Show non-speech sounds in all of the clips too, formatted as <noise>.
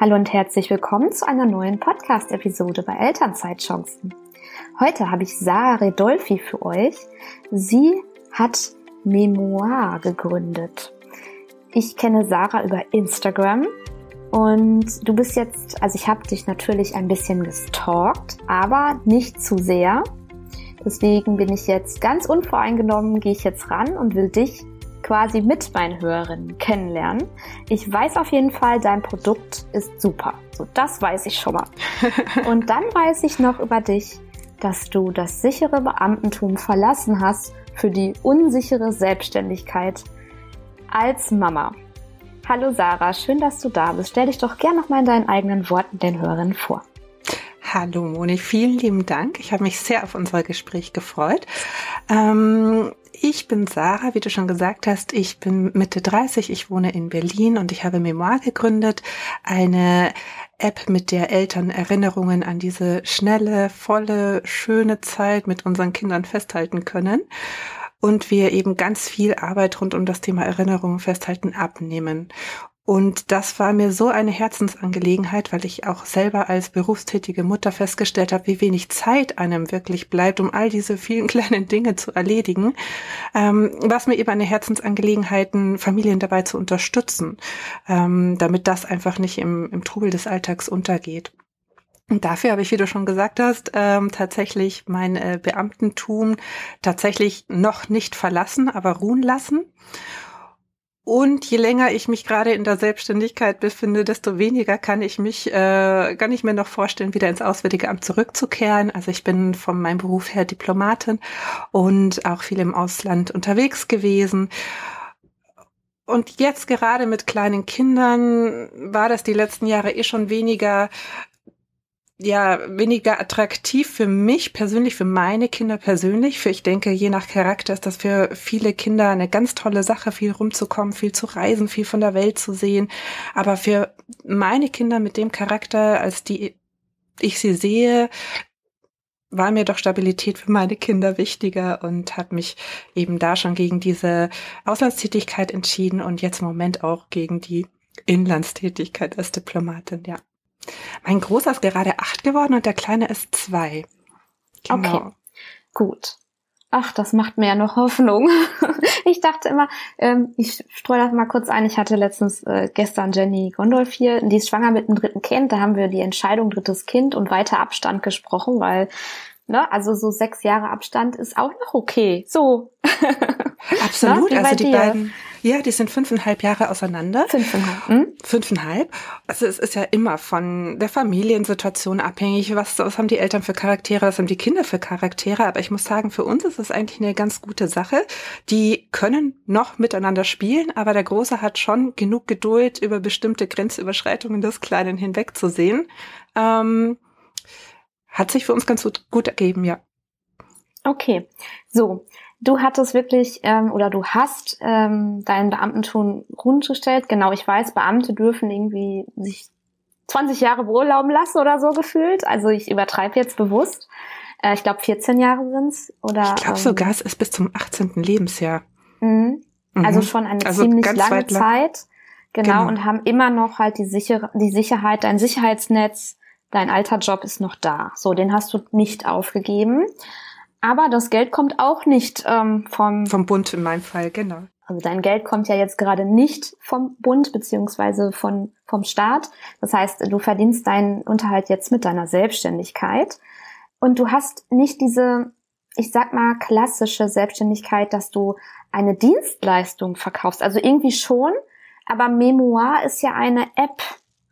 Hallo und herzlich willkommen zu einer neuen Podcast-Episode bei Elternzeitchancen. Heute habe ich Sarah Redolfi für euch. Sie hat Memoir gegründet. Ich kenne Sarah über Instagram und du bist jetzt, also ich habe dich natürlich ein bisschen gestalkt, aber nicht zu sehr. Deswegen bin ich jetzt ganz unvoreingenommen, gehe ich jetzt ran und will dich quasi mit meinen Hörerinnen kennenlernen. Ich weiß auf jeden Fall, dein Produkt ist super. So, das weiß ich schon mal. <laughs> Und dann weiß ich noch über dich, dass du das sichere Beamtentum verlassen hast für die unsichere Selbstständigkeit als Mama. Hallo Sarah, schön, dass du da bist. Stell dich doch gern noch mal in deinen eigenen Worten den Hörerinnen vor. Hallo Moni, vielen lieben Dank. Ich habe mich sehr auf unser Gespräch gefreut. Ähm, ich bin Sarah, wie du schon gesagt hast. Ich bin Mitte 30, ich wohne in Berlin und ich habe Memoir gegründet. Eine App, mit der Eltern Erinnerungen an diese schnelle, volle, schöne Zeit mit unseren Kindern festhalten können. Und wir eben ganz viel Arbeit rund um das Thema Erinnerungen festhalten abnehmen. Und das war mir so eine Herzensangelegenheit, weil ich auch selber als berufstätige Mutter festgestellt habe, wie wenig Zeit einem wirklich bleibt, um all diese vielen <laughs> kleinen Dinge zu erledigen. Ähm, was mir eben eine Herzensangelegenheit, Familien dabei zu unterstützen, ähm, damit das einfach nicht im, im Trubel des Alltags untergeht. Und dafür habe ich, wie du schon gesagt hast, ähm, tatsächlich mein äh, Beamtentum tatsächlich noch nicht verlassen, aber ruhen lassen und je länger ich mich gerade in der Selbstständigkeit befinde, desto weniger kann ich mich, äh, kann ich mir noch vorstellen, wieder ins Auswärtige Amt zurückzukehren. Also ich bin von meinem Beruf her Diplomatin und auch viel im Ausland unterwegs gewesen. Und jetzt gerade mit kleinen Kindern war das die letzten Jahre eh schon weniger ja weniger attraktiv für mich persönlich, für meine Kinder persönlich. Für ich denke, je nach Charakter ist das für viele Kinder eine ganz tolle Sache, viel rumzukommen, viel zu reisen, viel von der Welt zu sehen. Aber für meine Kinder mit dem Charakter, als die ich sie sehe, war mir doch Stabilität für meine Kinder wichtiger und hat mich eben da schon gegen diese Auslandstätigkeit entschieden und jetzt im Moment auch gegen die Inlandstätigkeit als Diplomatin, ja. Mein Großer ist gerade acht geworden und der Kleine ist zwei. Genau. Okay, gut. Ach, das macht mir ja noch Hoffnung. <laughs> ich dachte immer, ähm, ich streue das mal kurz ein. Ich hatte letztens äh, gestern Jenny Gondolf hier, die ist schwanger mit einem dritten Kind. Da haben wir die Entscheidung drittes Kind und weiter Abstand gesprochen, weil Ne? Also so sechs Jahre Abstand ist auch noch okay. So. <laughs> Absolut. also die dir? beiden, ja, die sind fünfeinhalb Jahre auseinander. Fünfeinhalb. Hm? Fünfeinhalb. Also es ist ja immer von der Familiensituation abhängig. Was, was haben die Eltern für Charaktere, was haben die Kinder für Charaktere? Aber ich muss sagen, für uns ist es eigentlich eine ganz gute Sache. Die können noch miteinander spielen, aber der Große hat schon genug Geduld, über bestimmte Grenzüberschreitungen des Kleinen hinwegzusehen. Ähm, hat sich für uns ganz gut, gut ergeben, ja. Okay, so. Du hattest wirklich ähm, oder du hast ähm, deinen Beamtentum rundgestellt. Genau, ich weiß, Beamte dürfen irgendwie sich 20 Jahre beurlauben lassen oder so gefühlt. Also ich übertreibe jetzt bewusst. Äh, ich glaube 14 Jahre sind's oder. Ich glaube ähm, sogar, es ist bis zum 18. Lebensjahr. Mhm. Also schon eine also ziemlich lange Zeit. Genau, genau, und haben immer noch halt die, sichere, die Sicherheit, ein Sicherheitsnetz, dein alter Job ist noch da. So, den hast du nicht aufgegeben. Aber das Geld kommt auch nicht ähm, vom... Vom Bund in meinem Fall, genau. Also dein Geld kommt ja jetzt gerade nicht vom Bund beziehungsweise von, vom Staat. Das heißt, du verdienst deinen Unterhalt jetzt mit deiner Selbstständigkeit. Und du hast nicht diese, ich sag mal, klassische Selbstständigkeit, dass du eine Dienstleistung verkaufst. Also irgendwie schon, aber Memoir ist ja eine App,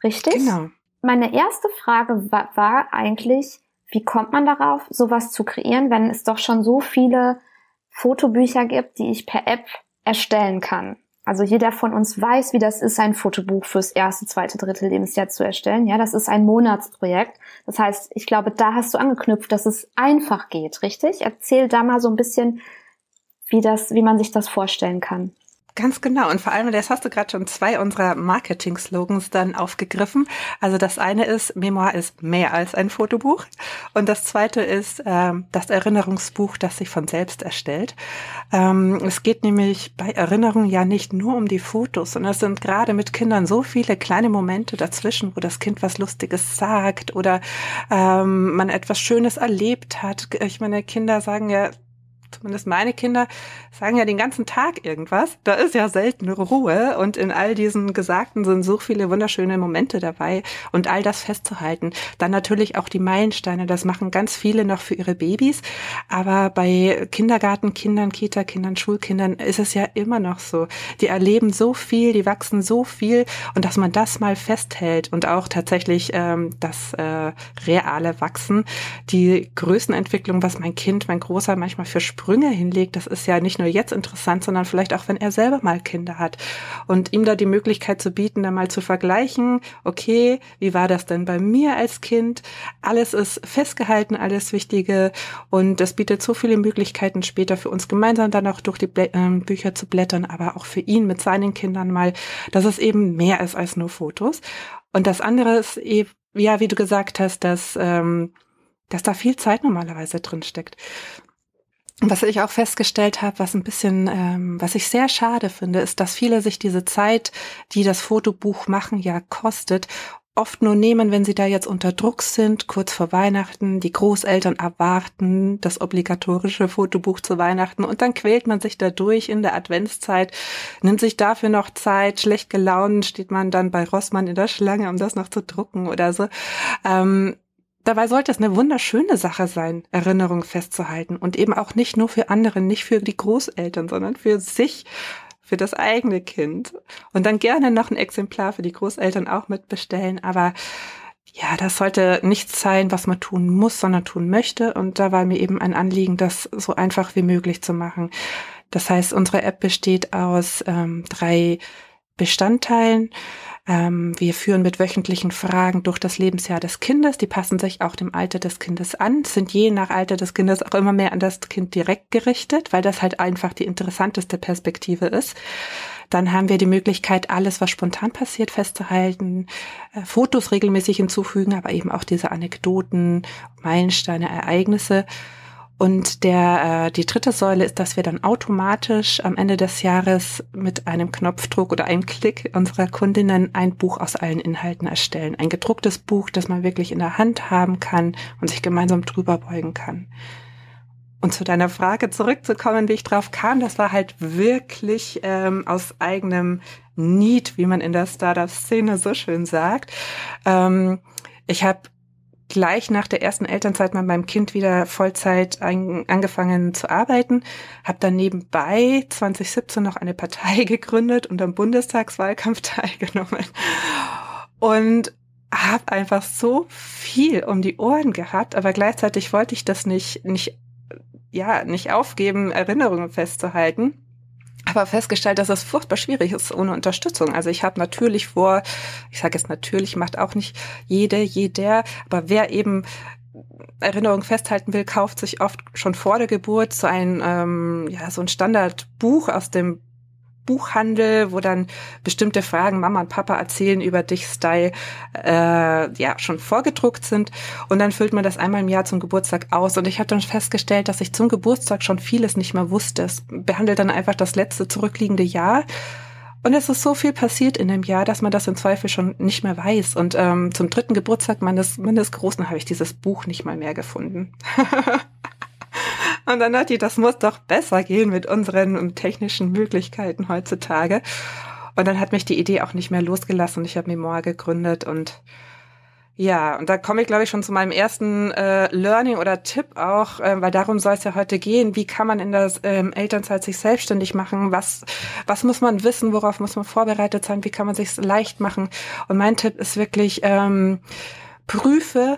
richtig? Genau meine erste Frage war, war eigentlich, wie kommt man darauf, sowas zu kreieren, wenn es doch schon so viele Fotobücher gibt, die ich per App erstellen kann? Also jeder von uns weiß, wie das ist, ein Fotobuch fürs erste, zweite, dritte Lebensjahr zu erstellen. Ja, das ist ein Monatsprojekt. Das heißt, ich glaube, da hast du angeknüpft, dass es einfach geht, richtig? Erzähl da mal so ein bisschen, wie das, wie man sich das vorstellen kann. Ganz genau. Und vor allem, das hast du gerade schon zwei unserer Marketing-Slogans dann aufgegriffen. Also das eine ist, Memoir ist mehr als ein Fotobuch. Und das zweite ist äh, das Erinnerungsbuch, das sich von selbst erstellt. Ähm, es geht nämlich bei Erinnerungen ja nicht nur um die Fotos, sondern es sind gerade mit Kindern so viele kleine Momente dazwischen, wo das Kind was Lustiges sagt oder ähm, man etwas Schönes erlebt hat. Ich meine, Kinder sagen ja zumindest meine Kinder, sagen ja den ganzen Tag irgendwas. Da ist ja selten Ruhe und in all diesen Gesagten sind so viele wunderschöne Momente dabei und all das festzuhalten. Dann natürlich auch die Meilensteine, das machen ganz viele noch für ihre Babys, aber bei Kindergartenkindern, Kita-Kindern, Schulkindern ist es ja immer noch so. Die erleben so viel, die wachsen so viel und dass man das mal festhält und auch tatsächlich ähm, das äh, reale Wachsen, die Größenentwicklung, was mein Kind, mein Großer manchmal für Sprünge hinlegt, das ist ja nicht nur jetzt interessant, sondern vielleicht auch, wenn er selber mal Kinder hat. Und ihm da die Möglichkeit zu bieten, da mal zu vergleichen, okay, wie war das denn bei mir als Kind? Alles ist festgehalten, alles Wichtige. Und das bietet so viele Möglichkeiten später für uns gemeinsam dann auch durch die Blä äh, Bücher zu blättern, aber auch für ihn mit seinen Kindern mal, dass es eben mehr ist als nur Fotos. Und das andere ist eben, ja, wie du gesagt hast, dass, ähm, dass da viel Zeit normalerweise drin steckt. Was ich auch festgestellt habe, was ein bisschen, ähm, was ich sehr schade finde, ist, dass viele sich diese Zeit, die das Fotobuch machen, ja kostet, oft nur nehmen, wenn sie da jetzt unter Druck sind, kurz vor Weihnachten, die Großeltern erwarten das obligatorische Fotobuch zu Weihnachten und dann quält man sich da durch in der Adventszeit, nimmt sich dafür noch Zeit, schlecht gelaunt steht man dann bei Rossmann in der Schlange, um das noch zu drucken oder so. Ähm, Dabei sollte es eine wunderschöne Sache sein, Erinnerung festzuhalten und eben auch nicht nur für andere, nicht für die Großeltern, sondern für sich, für das eigene Kind. Und dann gerne noch ein Exemplar für die Großeltern auch mitbestellen. Aber ja, das sollte nichts sein, was man tun muss, sondern tun möchte. Und da war mir eben ein Anliegen, das so einfach wie möglich zu machen. Das heißt, unsere App besteht aus ähm, drei Bestandteilen. Ähm, wir führen mit wöchentlichen Fragen durch das Lebensjahr des Kindes. Die passen sich auch dem Alter des Kindes an, sind je nach Alter des Kindes auch immer mehr an das Kind direkt gerichtet, weil das halt einfach die interessanteste Perspektive ist. Dann haben wir die Möglichkeit, alles, was spontan passiert, festzuhalten, äh, Fotos regelmäßig hinzufügen, aber eben auch diese Anekdoten, Meilensteine, Ereignisse. Und der, äh, die dritte Säule ist, dass wir dann automatisch am Ende des Jahres mit einem Knopfdruck oder einem Klick unserer Kundinnen ein Buch aus allen Inhalten erstellen. Ein gedrucktes Buch, das man wirklich in der Hand haben kann und sich gemeinsam drüber beugen kann. Und zu deiner Frage zurückzukommen, wie ich drauf kam, das war halt wirklich ähm, aus eigenem Need, wie man in der Startup-Szene so schön sagt. Ähm, ich habe gleich nach der ersten Elternzeit mal beim Kind wieder Vollzeit ein, angefangen zu arbeiten, habe dann nebenbei 2017 noch eine Partei <laughs> gegründet und am Bundestagswahlkampf <laughs> teilgenommen. Und habe einfach so viel um die Ohren gehabt, aber gleichzeitig wollte ich das nicht nicht ja nicht aufgeben, Erinnerungen festzuhalten aber festgestellt, dass es furchtbar schwierig ist ohne Unterstützung. Also ich habe natürlich vor, ich sage jetzt natürlich, macht auch nicht jede, jeder, aber wer eben Erinnerung festhalten will, kauft sich oft schon vor der Geburt so ein ähm, ja so ein Standardbuch aus dem Buchhandel, wo dann bestimmte Fragen Mama und Papa erzählen über dich Style äh, ja schon vorgedruckt sind und dann füllt man das einmal im Jahr zum Geburtstag aus und ich habe dann festgestellt, dass ich zum Geburtstag schon vieles nicht mehr wusste. Es behandelt dann einfach das letzte zurückliegende Jahr und es ist so viel passiert in dem Jahr, dass man das im Zweifel schon nicht mehr weiß. Und ähm, zum dritten Geburtstag meines, meines Großen habe ich dieses Buch nicht mal mehr gefunden. <laughs> Und dann dachte ich, das muss doch besser gehen mit unseren technischen Möglichkeiten heutzutage. Und dann hat mich die Idee auch nicht mehr losgelassen ich habe Memoir gegründet und ja, und da komme ich, glaube ich, schon zu meinem ersten äh, Learning oder Tipp auch, äh, weil darum soll es ja heute gehen. Wie kann man in der ähm, Elternzeit sich selbstständig machen? Was, was muss man wissen? Worauf muss man vorbereitet sein? Wie kann man sich leicht machen? Und mein Tipp ist wirklich, ähm, prüfe,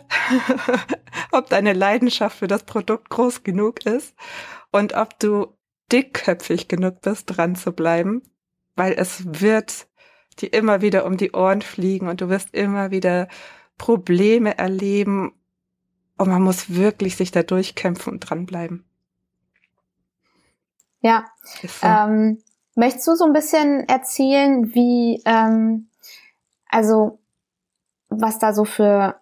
<laughs> ob deine Leidenschaft für das Produkt groß genug ist und ob du dickköpfig genug bist, dran zu bleiben, weil es wird dir immer wieder um die Ohren fliegen und du wirst immer wieder Probleme erleben und man muss wirklich sich da durchkämpfen und dranbleiben. Ja, so. ähm, Möchtest du so ein bisschen erzählen, wie, ähm, also was da so für,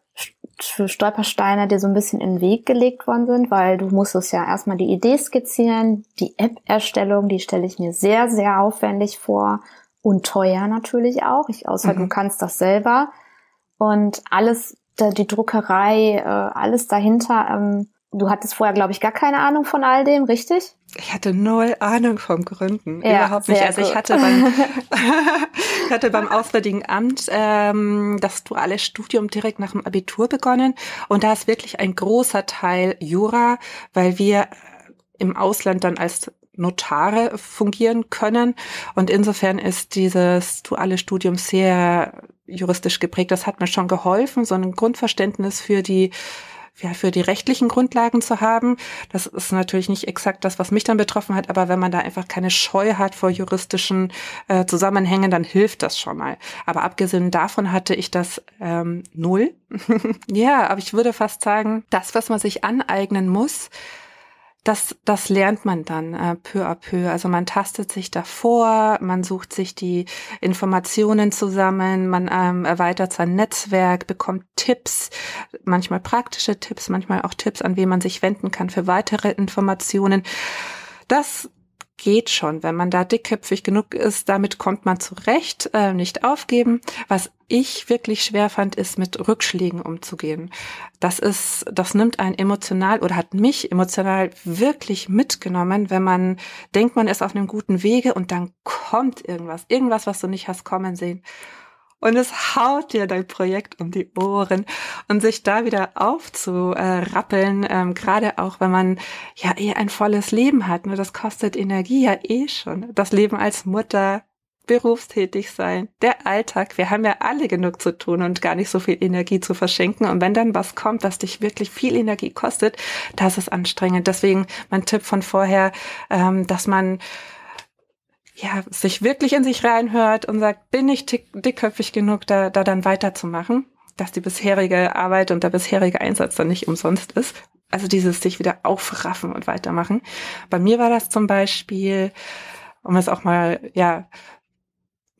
für Stolpersteine dir so ein bisschen in den Weg gelegt worden sind? Weil du musstest ja erstmal die Idee skizzieren, die App-Erstellung, die stelle ich mir sehr, sehr aufwendig vor und teuer natürlich auch. Ich, außer mhm. du kannst das selber. Und alles, die Druckerei, äh, alles dahinter, ähm, Du hattest vorher, glaube ich, gar keine Ahnung von all dem, richtig? Ich hatte null Ahnung vom Gründen. Ja, Überhaupt nicht. Also ich hatte beim, <laughs> ich hatte beim Auswärtigen Amt ähm, das duale Studium direkt nach dem Abitur begonnen. Und da ist wirklich ein großer Teil Jura, weil wir im Ausland dann als Notare fungieren können. Und insofern ist dieses duale Studium sehr juristisch geprägt. Das hat mir schon geholfen, so ein Grundverständnis für die ja, für die rechtlichen Grundlagen zu haben. Das ist natürlich nicht exakt das, was mich dann betroffen hat, aber wenn man da einfach keine Scheu hat vor juristischen äh, Zusammenhängen, dann hilft das schon mal. Aber abgesehen davon hatte ich das ähm, null. <laughs> ja, aber ich würde fast sagen, das, was man sich aneignen muss, das, das lernt man dann äh, peu à peu. Also man tastet sich davor, man sucht sich die Informationen zusammen, man ähm, erweitert sein Netzwerk, bekommt Tipps, manchmal praktische Tipps, manchmal auch Tipps, an wen man sich wenden kann für weitere Informationen. Das geht schon, wenn man da dickköpfig genug ist, damit kommt man zurecht, äh, nicht aufgeben. Was ich wirklich schwer fand, ist mit Rückschlägen umzugehen. Das ist, das nimmt einen emotional oder hat mich emotional wirklich mitgenommen, wenn man denkt, man ist auf einem guten Wege und dann kommt irgendwas, irgendwas, was du nicht hast kommen sehen und es haut dir dein Projekt um die Ohren und sich da wieder aufzurappeln, ähm, gerade auch wenn man ja eh ein volles Leben hat, ne, das kostet Energie ja eh schon. Das Leben als Mutter, berufstätig sein, der Alltag, wir haben ja alle genug zu tun und gar nicht so viel Energie zu verschenken. Und wenn dann was kommt, was dich wirklich viel Energie kostet, das ist anstrengend. Deswegen mein Tipp von vorher, ähm, dass man ja, sich wirklich in sich reinhört und sagt, bin ich dick, dickköpfig genug, da, da dann weiterzumachen, dass die bisherige Arbeit und der bisherige Einsatz dann nicht umsonst ist. Also dieses sich wieder aufraffen und weitermachen. Bei mir war das zum Beispiel, um es auch mal, ja,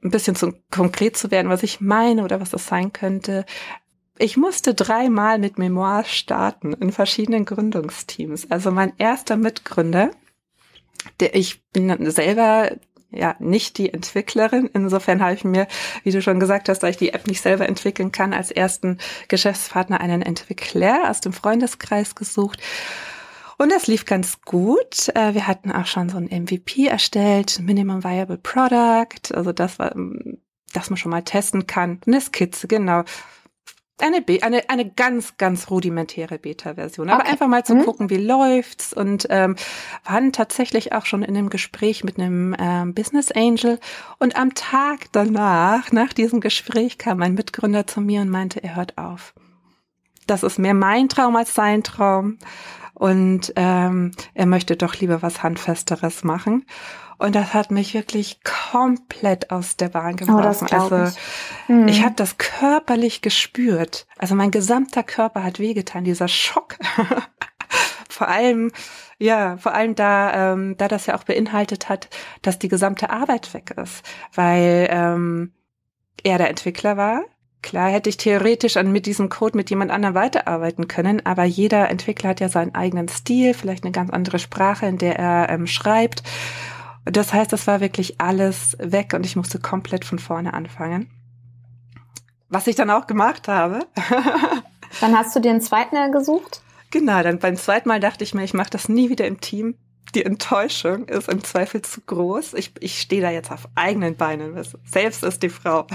ein bisschen zu konkret zu werden, was ich meine oder was das sein könnte. Ich musste dreimal mit Memoir starten in verschiedenen Gründungsteams. Also mein erster Mitgründer, der ich bin selber ja nicht die Entwicklerin. Insofern habe ich mir, wie du schon gesagt hast, da ich die App nicht selber entwickeln kann, als ersten Geschäftspartner einen Entwickler aus dem Freundeskreis gesucht. Und das lief ganz gut. Äh, wir hatten auch schon so ein MVP erstellt, Minimum Viable Product, also das war, dass man schon mal testen kann. Eine Skizze, genau. Eine, Be eine, eine ganz, ganz rudimentäre Beta-Version. Aber okay. einfach mal zu mhm. gucken, wie läuft's und ähm, waren tatsächlich auch schon in einem Gespräch mit einem ähm, Business Angel. Und am Tag danach, nach diesem Gespräch, kam ein Mitgründer zu mir und meinte, er hört auf. Das ist mehr mein Traum als sein Traum. Und ähm, er möchte doch lieber was Handfesteres machen. Und das hat mich wirklich komplett aus der Bahn geworfen. Oh, das also ich, hm. ich habe das körperlich gespürt. Also mein gesamter Körper hat wehgetan, dieser Schock. <laughs> vor allem, ja, vor allem da, ähm, da das ja auch beinhaltet hat, dass die gesamte Arbeit weg ist, weil ähm, er der Entwickler war. Klar hätte ich theoretisch an mit diesem Code mit jemand anderem weiterarbeiten können, aber jeder Entwickler hat ja seinen eigenen Stil, vielleicht eine ganz andere Sprache, in der er ähm, schreibt. Das heißt, das war wirklich alles weg und ich musste komplett von vorne anfangen. Was ich dann auch gemacht habe. <laughs> dann hast du dir einen zweiten gesucht? Genau, dann beim zweiten Mal dachte ich mir, ich mache das nie wieder im Team. Die Enttäuschung ist im Zweifel zu groß. Ich, ich stehe da jetzt auf eigenen Beinen. Selbst ist die Frau.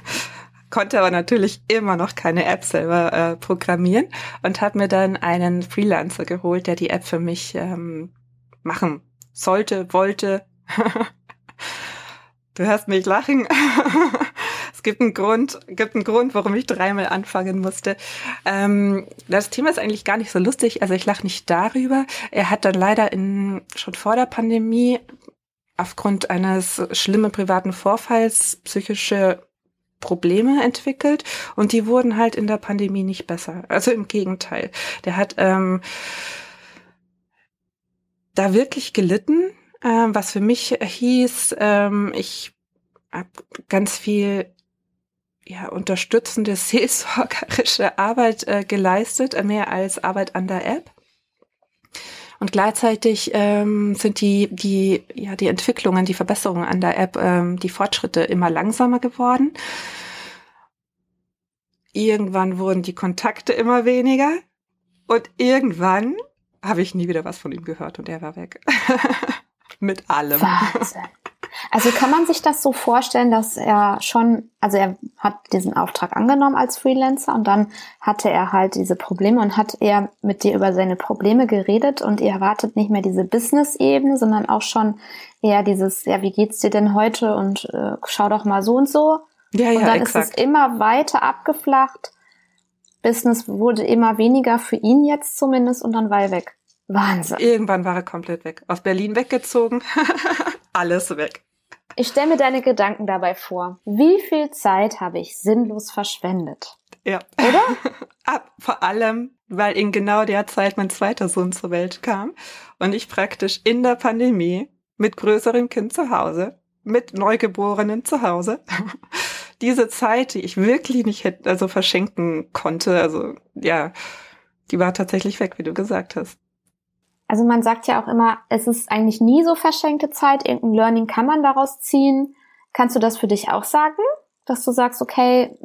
<laughs> Konnte aber natürlich immer noch keine App selber äh, programmieren und habe mir dann einen Freelancer geholt, der die App für mich ähm, machen sollte, wollte. <laughs> du hörst mich lachen. <laughs> es gibt einen Grund, gibt einen Grund, warum ich dreimal anfangen musste. Ähm, das Thema ist eigentlich gar nicht so lustig. Also ich lache nicht darüber. Er hat dann leider in, schon vor der Pandemie aufgrund eines schlimmen privaten Vorfalls psychische Probleme entwickelt und die wurden halt in der Pandemie nicht besser. Also im Gegenteil. Der hat ähm, da wirklich gelitten. ähm, was für mich hieß, ähm, ich habe ganz viel ja, unterstützende, <laughs> seelsorgerische Arbeit äh, geleistet, äh, mehr als Arbeit an der App. Und gleichzeitig ähm, sind die, die, ja, die Entwicklungen, die Verbesserungen an der App, ähm, die Fortschritte immer langsamer geworden. Irgendwann wurden die Kontakte immer weniger. Und irgendwann habe ich nie wieder was von ihm gehört und er war weg. <laughs> Mit allem. Wahnsinn. Also kann man sich das so vorstellen, dass er schon, also er hat diesen Auftrag angenommen als Freelancer und dann hatte er halt diese Probleme und hat er mit dir über seine Probleme geredet und ihr erwartet nicht mehr diese Business-Ebene, sondern auch schon eher dieses, ja, wie geht's dir denn heute und äh, schau doch mal so und so. Ja, ja, und dann exakt. ist es immer weiter abgeflacht. Business wurde immer weniger für ihn jetzt zumindest und dann war er weg. Wahnsinn. Irgendwann war er komplett weg. Aus Berlin weggezogen. <laughs> Alles weg. Ich stelle mir deine Gedanken dabei vor. Wie viel Zeit habe ich sinnlos verschwendet? Ja. Oder? <laughs> Ab, vor allem, weil in genau der Zeit mein zweiter Sohn zur Welt kam und ich praktisch in der Pandemie mit größerem Kind zu Hause, mit Neugeborenen zu Hause, diese Zeit, die ich wirklich nicht hätte, also verschenken konnte, also ja, die war tatsächlich weg, wie du gesagt hast. Also man sagt ja auch immer, es ist eigentlich nie so verschenkte Zeit. Irgendein Learning kann man daraus ziehen. Kannst du das für dich auch sagen? Dass du sagst, okay,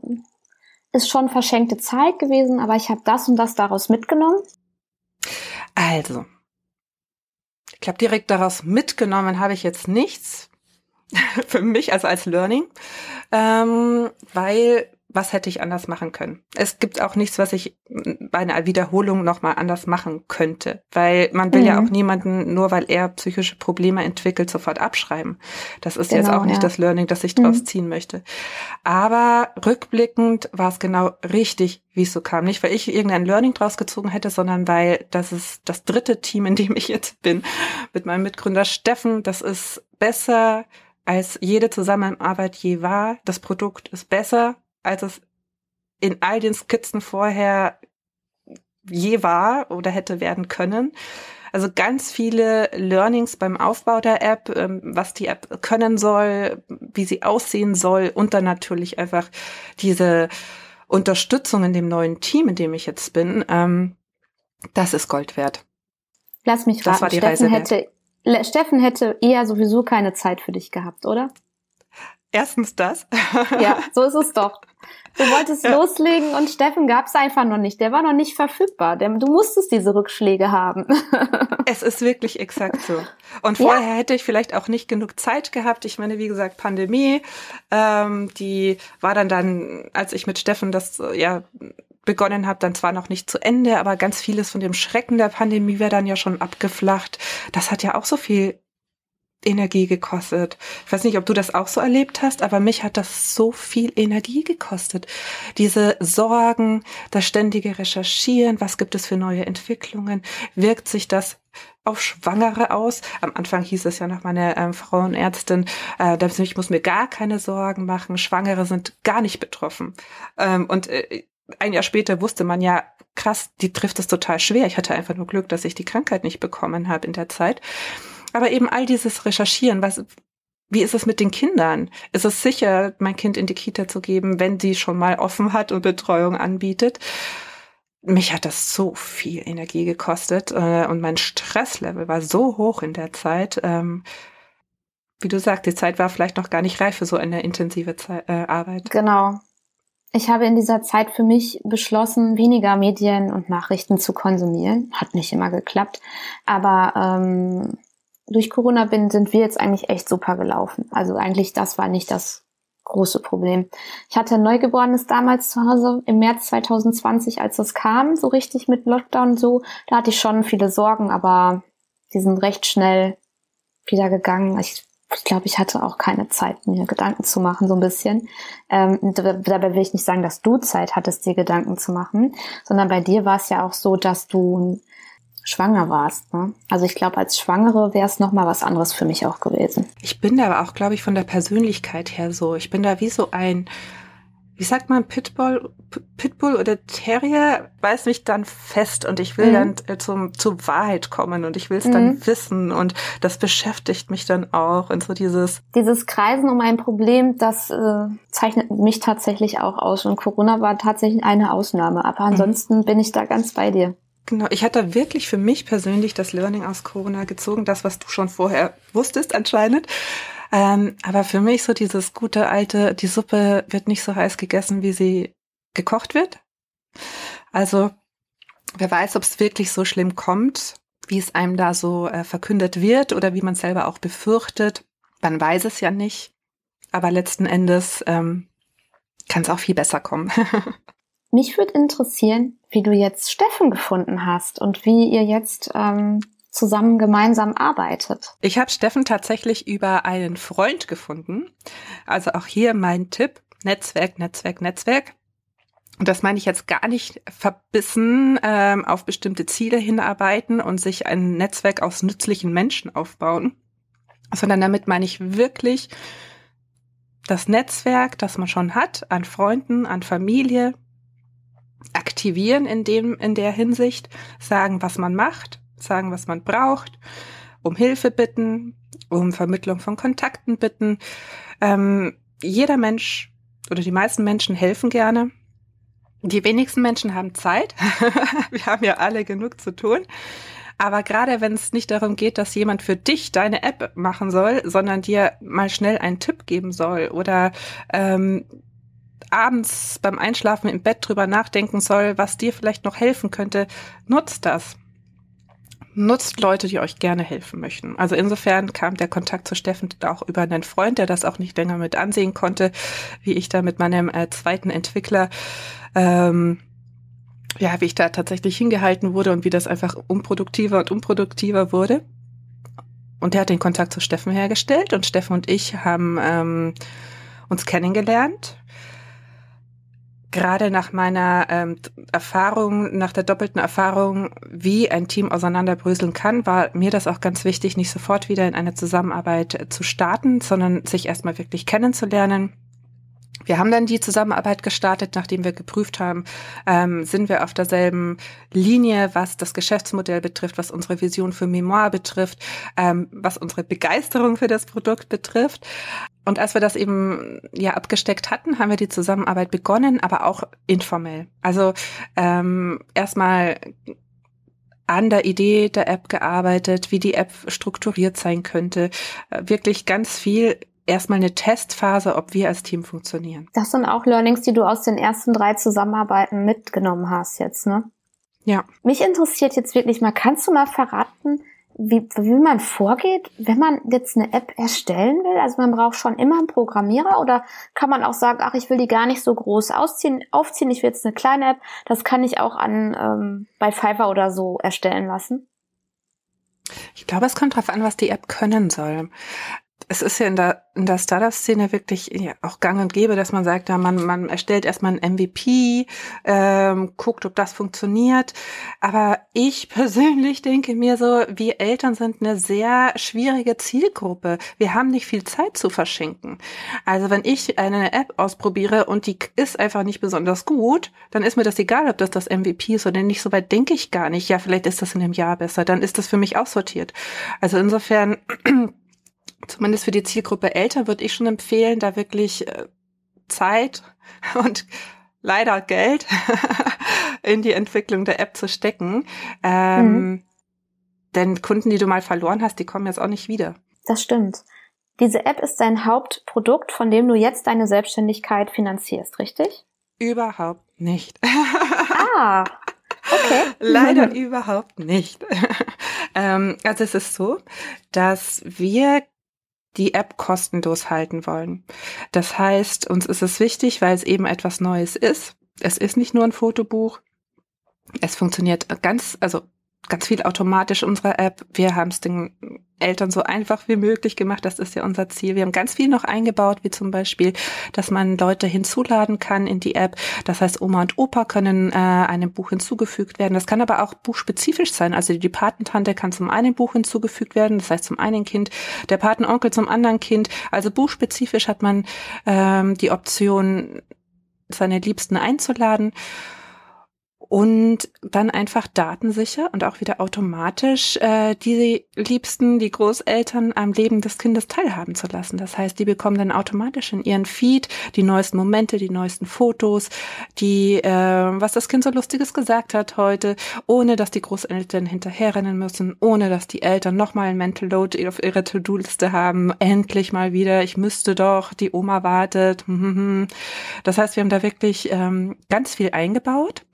ist schon verschenkte Zeit gewesen, aber ich habe das und das daraus mitgenommen? Also, ich glaube, direkt daraus mitgenommen habe ich jetzt nichts <laughs> für mich, also als Learning, ähm, weil was hätte ich anders machen können? Es gibt auch nichts, was ich bei einer Wiederholung nochmal anders machen könnte, weil man will mhm. ja auch niemanden, nur weil er psychische Probleme entwickelt, sofort abschreiben. Das ist genau, jetzt auch nicht ja. das Learning, das ich draus mhm. ziehen möchte. Aber rückblickend war es genau richtig, wie es so kam. Nicht, weil ich irgendein Learning draus gezogen hätte, sondern weil das ist das dritte Team, in dem ich jetzt bin, mit meinem Mitgründer Steffen. Das ist besser als jede Zusammenarbeit je war. Das Produkt ist besser als es in all den Skizzen vorher je war oder hätte werden können. Also ganz viele Learnings beim Aufbau der App, ähm, was die App können soll, wie sie aussehen soll und dann natürlich einfach diese Unterstützung in dem neuen Team, in dem ich jetzt bin, ähm, das ist Gold wert. Lass mich raten, Steffen hätte, Steffen hätte eher sowieso keine Zeit für dich gehabt, oder? Erstens das. <laughs> ja, so ist es doch. Du wolltest ja. loslegen und Steffen gab es einfach noch nicht. Der war noch nicht verfügbar. Der, du musstest diese Rückschläge haben. <laughs> es ist wirklich exakt so. Und vorher ja. hätte ich vielleicht auch nicht genug Zeit gehabt. Ich meine, wie gesagt, Pandemie, ähm, die war dann dann, als ich mit Steffen das ja begonnen habe, dann zwar noch nicht zu Ende, aber ganz vieles von dem Schrecken der Pandemie wäre dann ja schon abgeflacht. Das hat ja auch so viel Energie gekostet. Ich weiß nicht, ob du das auch so erlebt hast, aber mich hat das so viel Energie gekostet. Diese Sorgen, das ständige Recherchieren, was gibt es für neue Entwicklungen, wirkt sich das auf Schwangere aus. Am Anfang hieß es ja noch meine ähm, Frauenärztin, äh, ich muss mir gar keine Sorgen machen, Schwangere sind gar nicht betroffen. Ähm, und äh, ein Jahr später wusste man ja, krass, die trifft es total schwer. Ich hatte einfach nur Glück, dass ich die Krankheit nicht bekommen habe in der Zeit. Aber eben all dieses Recherchieren, was, wie ist es mit den Kindern? Ist es sicher, mein Kind in die Kita zu geben, wenn sie schon mal offen hat und Betreuung anbietet? Mich hat das so viel Energie gekostet äh, und mein Stresslevel war so hoch in der Zeit. Ähm, wie du sagst, die Zeit war vielleicht noch gar nicht reif für so eine intensive Zeit, äh, Arbeit. Genau. Ich habe in dieser Zeit für mich beschlossen, weniger Medien und Nachrichten zu konsumieren. Hat nicht immer geklappt, aber ähm, durch Corona bin, sind wir jetzt eigentlich echt super gelaufen. Also eigentlich das war nicht das große Problem. Ich hatte ein Neugeborenes damals zu Hause im März 2020, als es kam, so richtig mit Lockdown und so. Da hatte ich schon viele Sorgen, aber die sind recht schnell wieder gegangen. Ich, ich glaube, ich hatte auch keine Zeit, mir Gedanken zu machen, so ein bisschen. Ähm, dabei will ich nicht sagen, dass du Zeit hattest, dir Gedanken zu machen, sondern bei dir war es ja auch so, dass du schwanger warst. Ne? Also ich glaube, als Schwangere wäre es nochmal was anderes für mich auch gewesen. Ich bin da auch, glaube ich, von der Persönlichkeit her so. Ich bin da wie so ein wie sagt man, Pitbull, Pitbull oder Terrier weiß mich dann fest und ich will mhm. dann äh, zum, zur Wahrheit kommen und ich will es mhm. dann wissen und das beschäftigt mich dann auch und so dieses. Dieses Kreisen um ein Problem, das äh, zeichnet mich tatsächlich auch aus und Corona war tatsächlich eine Ausnahme, aber mhm. ansonsten mhm. bin ich da ganz bei dir. Genau, ich hatte wirklich für mich persönlich das Learning aus Corona gezogen, das, was du schon vorher wusstest anscheinend. Ähm, aber für mich so dieses gute alte, die Suppe wird nicht so heiß gegessen, wie sie gekocht wird. Also wer weiß, ob es wirklich so schlimm kommt, wie es einem da so äh, verkündet wird oder wie man selber auch befürchtet. Man weiß es ja nicht. Aber letzten Endes ähm, kann es auch viel besser kommen. <laughs> Mich würde interessieren, wie du jetzt Steffen gefunden hast und wie ihr jetzt ähm, zusammen gemeinsam arbeitet? Ich habe Steffen tatsächlich über einen Freund gefunden. Also auch hier mein Tipp, Netzwerk, Netzwerk, Netzwerk. Und das meine ich jetzt gar nicht verbissen ähm, auf bestimmte Ziele hinarbeiten und sich ein Netzwerk aus nützlichen Menschen aufbauen, sondern damit meine ich wirklich das Netzwerk, das man schon hat, an Freunden, an Familie, aktivieren in dem, in der Hinsicht, sagen, was man macht, sagen, was man braucht, um Hilfe bitten, um Vermittlung von Kontakten bitten. Ähm, jeder Mensch oder die meisten Menschen helfen gerne. Die wenigsten Menschen haben Zeit. <laughs> Wir haben ja alle genug zu tun. Aber gerade wenn es nicht darum geht, dass jemand für dich deine App machen soll, sondern dir mal schnell einen Tipp geben soll oder ähm, abends beim Einschlafen im Bett drüber nachdenken soll, was dir vielleicht noch helfen könnte, nutzt das nutzt Leute, die euch gerne helfen möchten. Also insofern kam der Kontakt zu Steffen auch über einen Freund, der das auch nicht länger mit ansehen konnte, wie ich da mit meinem äh, zweiten Entwickler, ähm, ja, wie ich da tatsächlich hingehalten wurde und wie das einfach unproduktiver und unproduktiver wurde. Und der hat den Kontakt zu Steffen hergestellt und Steffen und ich haben ähm, uns kennengelernt gerade nach meiner ähm, Erfahrung, nach der doppelten Erfahrung, wie ein Team auseinanderbröseln kann, war mir das auch ganz wichtig, nicht sofort wieder in eine Zusammenarbeit äh, zu starten, sondern sich erstmal wirklich kennenzulernen. Wir haben dann die Zusammenarbeit gestartet, nachdem wir geprüft haben, ähm, sind wir auf derselben Linie, was das Geschäftsmodell betrifft, was unsere Vision für Memoir betrifft, ähm, was unsere Begeisterung für das Produkt betrifft. Und als wir das eben ja abgesteckt hatten, haben wir die Zusammenarbeit begonnen, aber auch informell. Also ähm, erstmal an der Idee der App gearbeitet, wie die App strukturiert sein könnte. Äh, wirklich ganz viel erstmal eine Testphase, ob wir als Team funktionieren. Das sind auch Learnings, die du aus den ersten drei Zusammenarbeiten mitgenommen hast jetzt, ne? Ja. Mich interessiert jetzt wirklich mal, kannst du mal verraten, wie, wie man vorgeht, wenn man jetzt eine App erstellen will? Also man braucht schon immer einen Programmierer oder kann man auch sagen, ach, ich will die gar nicht so groß ausziehen, aufziehen, ich will jetzt eine kleine App, das kann ich auch an ähm, bei Fiverr oder so erstellen lassen? Ich glaube, es kommt darauf an, was die App können soll es ist ja in der, in der Startup-Szene wirklich ja, auch gang und gäbe, dass man sagt, ja, man, man erstellt erstmal ein MVP, ähm, guckt, ob das funktioniert. Aber ich <laughs> persönlich denke mir so, wir Eltern sind eine sehr schwierige Zielgruppe. Wir haben nicht viel Zeit zu verschenken. Also wenn ich eine App ausprobiere und die ist einfach nicht besonders gut, dann ist mir das egal, ob das das MVP ist oder nicht. So weit denke ich gar nicht. Ja, vielleicht ist das in einem Jahr besser. Dann ist das für mich aussortiert. Also insofern <clears throat> zumindest für die Zielgruppe älter, würde ich schon empfehlen, da wirklich äh, Zeit <laughs> und leider Geld <laughs> in die Entwicklung der App zu stecken. Ähm, mhm. Denn Kunden, die du mal verloren hast, die kommen jetzt auch nicht wieder. Das stimmt. Diese App ist dein Hauptprodukt, von dem du jetzt deine Selbstständigkeit finanzierst, richtig? Überhaupt nicht. ah, <laughs> okay. Leider überhaupt nicht. ähm, also es ist so, dass wir die App kostenlos halten wollen. Das heißt, uns ist es wichtig, weil es eben etwas Neues ist. Es ist nicht nur ein Fotobuch. Es funktioniert ganz, also ganz viel automatisch unsere App. Wir haben es den Eltern so einfach wie möglich gemacht. Das ist ja unser Ziel. Wir haben ganz viel noch eingebaut, wie zum Beispiel, dass man Leute hinzuladen kann in die App. Das heißt, Oma und Opa können äh, einem Buch hinzugefügt werden. Das kann aber auch buchspezifisch sein. Also die Patentante kann zum einen Buch hinzugefügt werden, das heißt zum einen Kind, der Patenonkel zum anderen Kind. Also buchspezifisch hat man ähm, die Option, seine Liebsten einzuladen und dann einfach datensicher und auch wieder automatisch äh, die Liebsten, die Großeltern am Leben des Kindes teilhaben zu lassen. Das heißt, die bekommen dann automatisch in ihren Feed die neuesten Momente, die neuesten Fotos, die, äh, was das Kind so Lustiges gesagt hat heute, ohne dass die Großeltern hinterherrennen müssen, ohne dass die Eltern nochmal ein Mental Load auf ihre To-Do-Liste haben, endlich mal wieder, ich müsste doch, die Oma wartet. <laughs> Das heißt, wir haben da wirklich ähm, ganz viel eingebaut.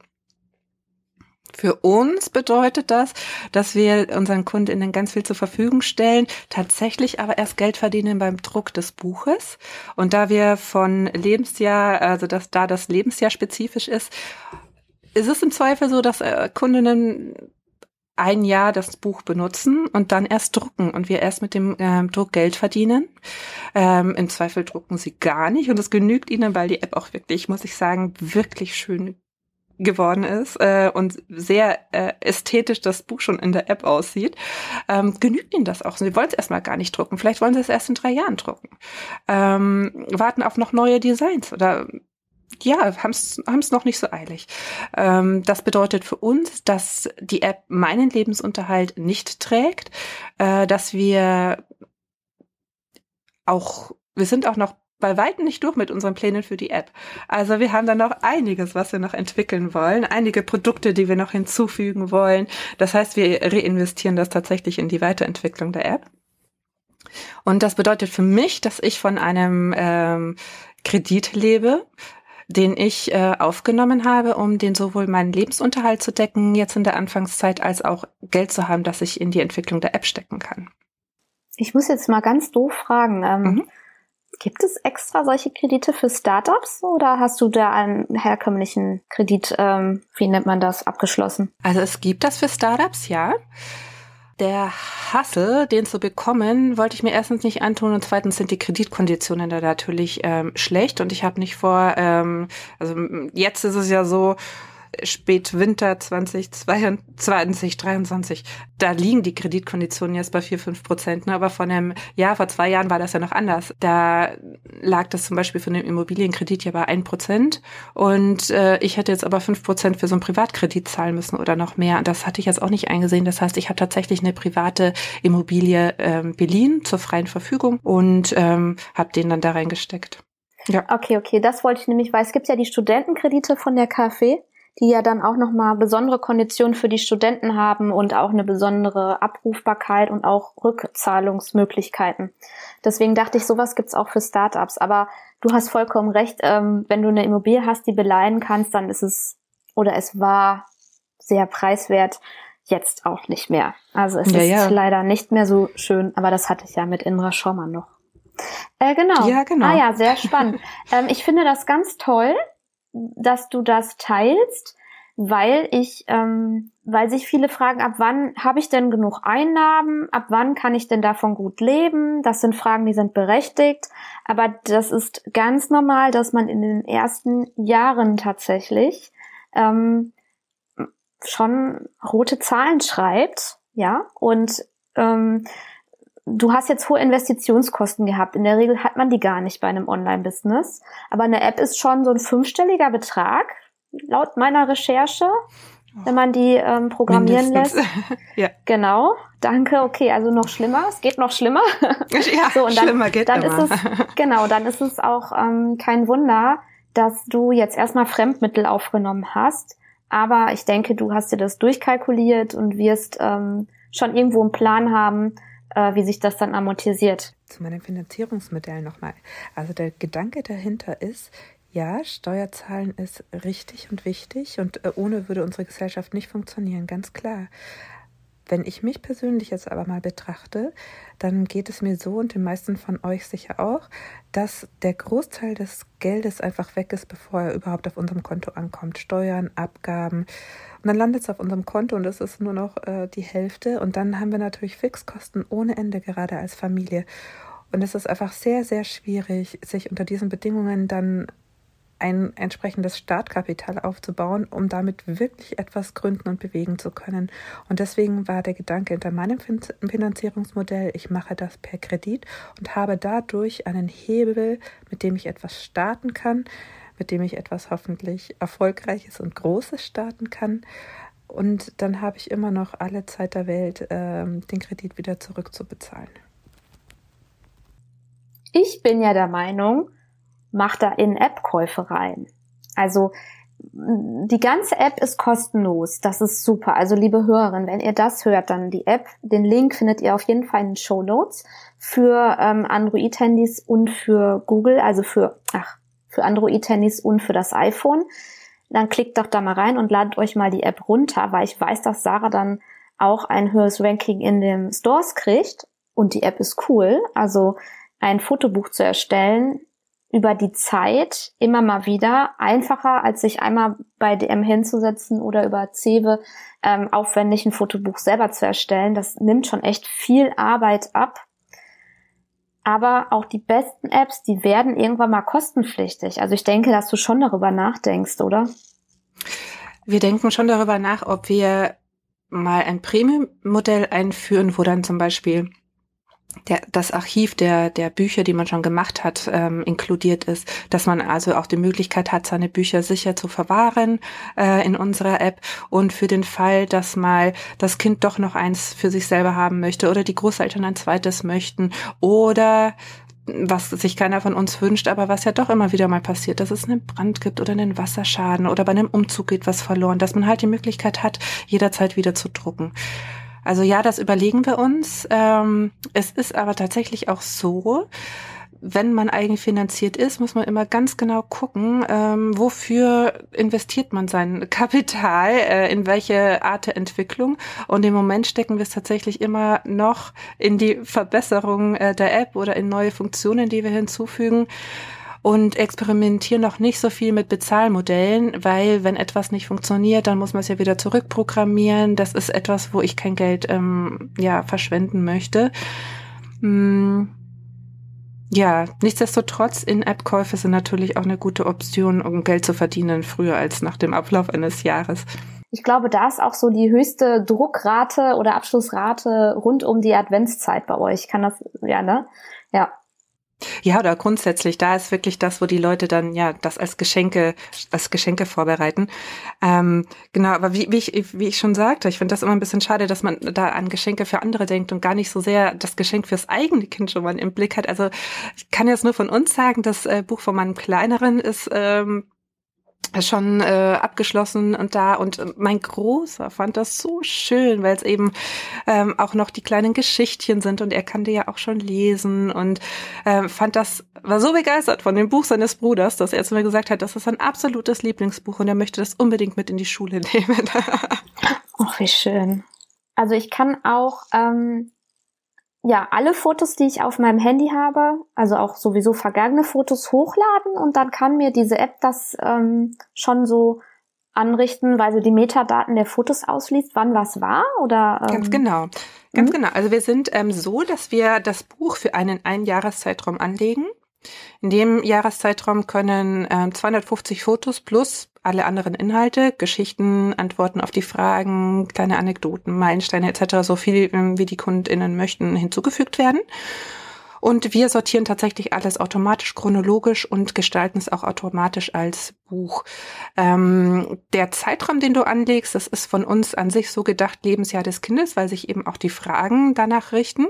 Für uns bedeutet das, dass wir unseren Kundinnen ganz viel zur Verfügung stellen, tatsächlich aber erst Geld verdienen beim Druck des Buches. Und da wir von Lebensjahr, also dass da das Lebensjahr spezifisch ist, ist es im Zweifel so, dass äh, Kundinnen ein Jahr das Buch benutzen und dann erst drucken und wir erst mit dem ähm, Druck Geld verdienen. Ähm, Im Zweifel drucken sie gar nicht und es genügt ihnen, weil die App auch wirklich, muss ich sagen, wirklich schön geworden ist äh, und sehr äh, ästhetisch das Buch schon in der App aussieht, ähm, genügt ihnen das auch. Sie wollen es erstmal gar nicht drucken. Vielleicht wollen sie es erst in drei Jahren drucken. Ähm, warten auf noch neue Designs oder ja, haben es noch nicht so eilig. Ähm, das bedeutet für uns, dass die App meinen Lebensunterhalt nicht trägt, äh, dass wir auch, wir sind auch noch bei weitem nicht durch mit unseren Plänen für die App. Also wir haben da noch einiges, was wir noch entwickeln wollen, einige Produkte, die wir noch hinzufügen wollen. Das heißt, wir reinvestieren das tatsächlich in die Weiterentwicklung der App. Und das bedeutet für mich, dass ich von einem ähm, Kredit lebe, den ich äh, aufgenommen habe, um den sowohl meinen Lebensunterhalt zu decken, jetzt in der Anfangszeit, als auch Geld zu haben, das ich in die Entwicklung der App stecken kann. Ich muss jetzt mal ganz doof fragen. Ähm, mhm. Gibt es extra solche Kredite für Startups oder hast du da einen herkömmlichen Kredit, ähm, wie nennt man das, abgeschlossen? Also es gibt das für Startups, ja. Der Hassel, den zu bekommen, wollte ich mir erstens nicht antun und zweitens sind die Kreditkonditionen da natürlich ähm, schlecht und ich habe nicht vor, ähm, also jetzt ist es ja so, Spätwinter 2022, 2023, da liegen die Kreditkonditionen jetzt bei 4, 5 Prozent. Ne? Aber von einem Jahr, vor zwei Jahren war das ja noch anders. Da lag das zum Beispiel für den Immobilienkredit ja bei 1 Prozent. Und äh, ich hätte jetzt aber 5 Prozent für so einen Privatkredit zahlen müssen oder noch mehr. Und das hatte ich jetzt auch nicht eingesehen. Das heißt, ich habe tatsächlich eine private Immobilie ähm, beliehen zur freien Verfügung und ähm, habe den dann da reingesteckt. Ja. Okay, okay, das wollte ich nämlich, weil es gibt ja die Studentenkredite von der KfW die ja dann auch nochmal besondere Konditionen für die Studenten haben und auch eine besondere Abrufbarkeit und auch Rückzahlungsmöglichkeiten. Deswegen dachte ich, sowas gibt's auch für Startups. Aber du hast vollkommen recht, ähm, wenn du eine Immobilie hast, die beleihen kannst, dann ist es oder es war sehr preiswert. Jetzt auch nicht mehr. Also es ja, ist ja. leider nicht mehr so schön, aber das hatte ich ja mit Indra Schaumann noch. Äh, genau. Ja, genau. Ah ja, sehr spannend. <laughs> ähm, ich finde das ganz toll, dass du das teilst, weil ich, ähm, weil sich viele fragen, ab wann habe ich denn genug Einnahmen, ab wann kann ich denn davon gut leben? Das sind Fragen, die sind berechtigt, aber das ist ganz normal, dass man in den ersten Jahren tatsächlich ähm, schon rote Zahlen schreibt, ja, und ähm, du hast jetzt hohe Investitionskosten gehabt. In der Regel hat man die gar nicht bei einem Online-Business. Aber eine App ist schon so ein fünfstelliger Betrag, laut meiner Recherche, wenn man die ähm, programmieren Mindestens. lässt. <laughs> ja. Genau. Danke. Okay, also noch schlimmer. Es geht noch schlimmer. <laughs> ja, so, und dann, schlimmer geht dann immer. ist es <laughs> genau. Dann ist es auch ähm, kein Wunder, dass du jetzt erstmal Fremdmittel aufgenommen hast. Aber ich denke, du hast dir das durchkalkuliert und wirst ähm, schon irgendwo einen Plan haben, wie sich das dann amortisiert. Zu meinen Finanzierungsmodellen nochmal. Also der Gedanke dahinter ist, ja, Steuerzahlen ist richtig und wichtig und äh, ohne würde unsere Gesellschaft nicht funktionieren, ganz klar. Wenn ich mich persönlich jetzt aber mal betrachte, dann geht es mir so und den meisten von euch sicher auch, dass der Großteil des Geldes einfach weg ist, bevor er überhaupt auf unserem Konto ankommt. Steuern, Abgaben. Und dann landet es auf unserem Konto und es ist nur noch äh, die Hälfte. Und dann haben wir natürlich Fixkosten ohne Ende, gerade als Familie. Und es ist einfach sehr, sehr schwierig, sich unter diesen Bedingungen dann ein entsprechendes Startkapital aufzubauen, um damit wirklich etwas gründen und bewegen zu können. Und deswegen war der Gedanke hinter meinem Finanzierungsmodell, ich mache das per Kredit und habe dadurch einen Hebel, mit dem ich etwas starten kann, mit dem ich etwas hoffentlich Erfolgreiches und Großes starten kann. Und dann habe ich immer noch alle Zeit der Welt, ähm, den Kredit wieder zurückzubezahlen. Ich bin ja der Meinung, mach da In-App-Käufe rein. Also die ganze App ist kostenlos. Das ist super. Also liebe Hörerinnen, wenn ihr das hört, dann die App, den Link findet ihr auf jeden Fall in den Show Notes für ähm, Android-Handys und für Google, also für, ach, für Android-Handys und für das iPhone. Dann klickt doch da mal rein und ladet euch mal die App runter, weil ich weiß, dass Sarah dann auch ein höheres Ranking in den Stores kriegt. Und die App ist cool. Also ein Fotobuch zu erstellen, über die Zeit immer mal wieder einfacher, als sich einmal bei DM hinzusetzen oder über Cewe ähm, aufwendig ein Fotobuch selber zu erstellen. Das nimmt schon echt viel Arbeit ab. Aber auch die besten Apps, die werden irgendwann mal kostenpflichtig. Also ich denke, dass du schon darüber nachdenkst, oder? Wir denken schon darüber nach, ob wir mal ein Premium-Modell einführen, wo dann zum Beispiel der, das Archiv der, der Bücher, die man schon gemacht hat, ähm, inkludiert ist, dass man also auch die Möglichkeit hat, seine Bücher sicher zu verwahren äh, in unserer App und für den Fall, dass mal das Kind doch noch eins für sich selber haben möchte oder die Großeltern ein zweites möchten oder was sich keiner von uns wünscht, aber was ja doch immer wieder mal passiert, dass es einen Brand gibt oder einen Wasserschaden oder bei einem Umzug geht was verloren, dass man halt die Möglichkeit hat, jederzeit wieder zu drucken. Also ja, das überlegen wir uns. Ähm, es ist aber tatsächlich auch so, wenn man eigenfinanziert ist, muss man immer ganz genau gucken, ähm, wofür investiert man sein <laughs> Kapital, äh, in welche Art der Entwicklung. Und im Moment stecken wir es tatsächlich immer noch in die Verbesserung äh, der App oder in neue Funktionen, die wir hinzufügen und experimentiere noch nicht so viel mit Bezahlmodellen, weil wenn etwas nicht funktioniert, dann muss man es ja wieder zurückprogrammieren. Das ist etwas, wo ich kein Geld ähm, ja verschwenden möchte. Hm. Ja, nichtsdestotrotz, In-App-Käufe sind natürlich auch eine gute Option, um Geld zu verdienen, früher als nach dem Ablauf eines Jahres. Ich glaube, da ist auch so die höchste Druckrate oder Abschlussrate rund um die Adventszeit bei euch. Kann das, ja, ne? Ja. Ja, oder grundsätzlich, da ist wirklich das, wo die Leute dann ja das als Geschenke, als Geschenke vorbereiten. Ähm, genau, aber wie, wie, ich, wie ich schon sagte, ich finde das immer ein bisschen schade, dass man da an Geschenke für andere denkt und gar nicht so sehr das Geschenk fürs eigene Kind schon mal im Blick hat. Also ich kann jetzt nur von uns sagen, das äh, Buch von meinem Kleineren ist ähm, schon äh, abgeschlossen und da und mein Großer fand das so schön, weil es eben ähm, auch noch die kleinen Geschichtchen sind und er kannte ja auch schon lesen und äh, fand das war so begeistert von dem Buch seines Bruders, dass er zu mir gesagt hat, das ist ein absolutes Lieblingsbuch und er möchte das unbedingt mit in die Schule <laughs> nehmen. Ach, wie schön. Also ich kann auch ähm, ja, alle Fotos, die ich auf meinem Handy habe, also auch sowieso vergangene Fotos hochladen und dann kann mir diese App das ähm, schon so anrichten, weil sie die Metadaten der Fotos ausliest, wann was war oder ähm, ganz genau, ganz mhm. genau. Also wir sind ähm, so, dass wir das Buch für einen Einjahreszeitraum anlegen. In dem Jahreszeitraum können äh, 250 Fotos plus alle anderen Inhalte, Geschichten, Antworten auf die Fragen, kleine Anekdoten, Meilensteine etc., so viel ähm, wie die KundInnen möchten, hinzugefügt werden. Und wir sortieren tatsächlich alles automatisch chronologisch und gestalten es auch automatisch als Buch. Ähm, der Zeitraum, den du anlegst, das ist von uns an sich so gedacht, Lebensjahr des Kindes, weil sich eben auch die Fragen danach richten.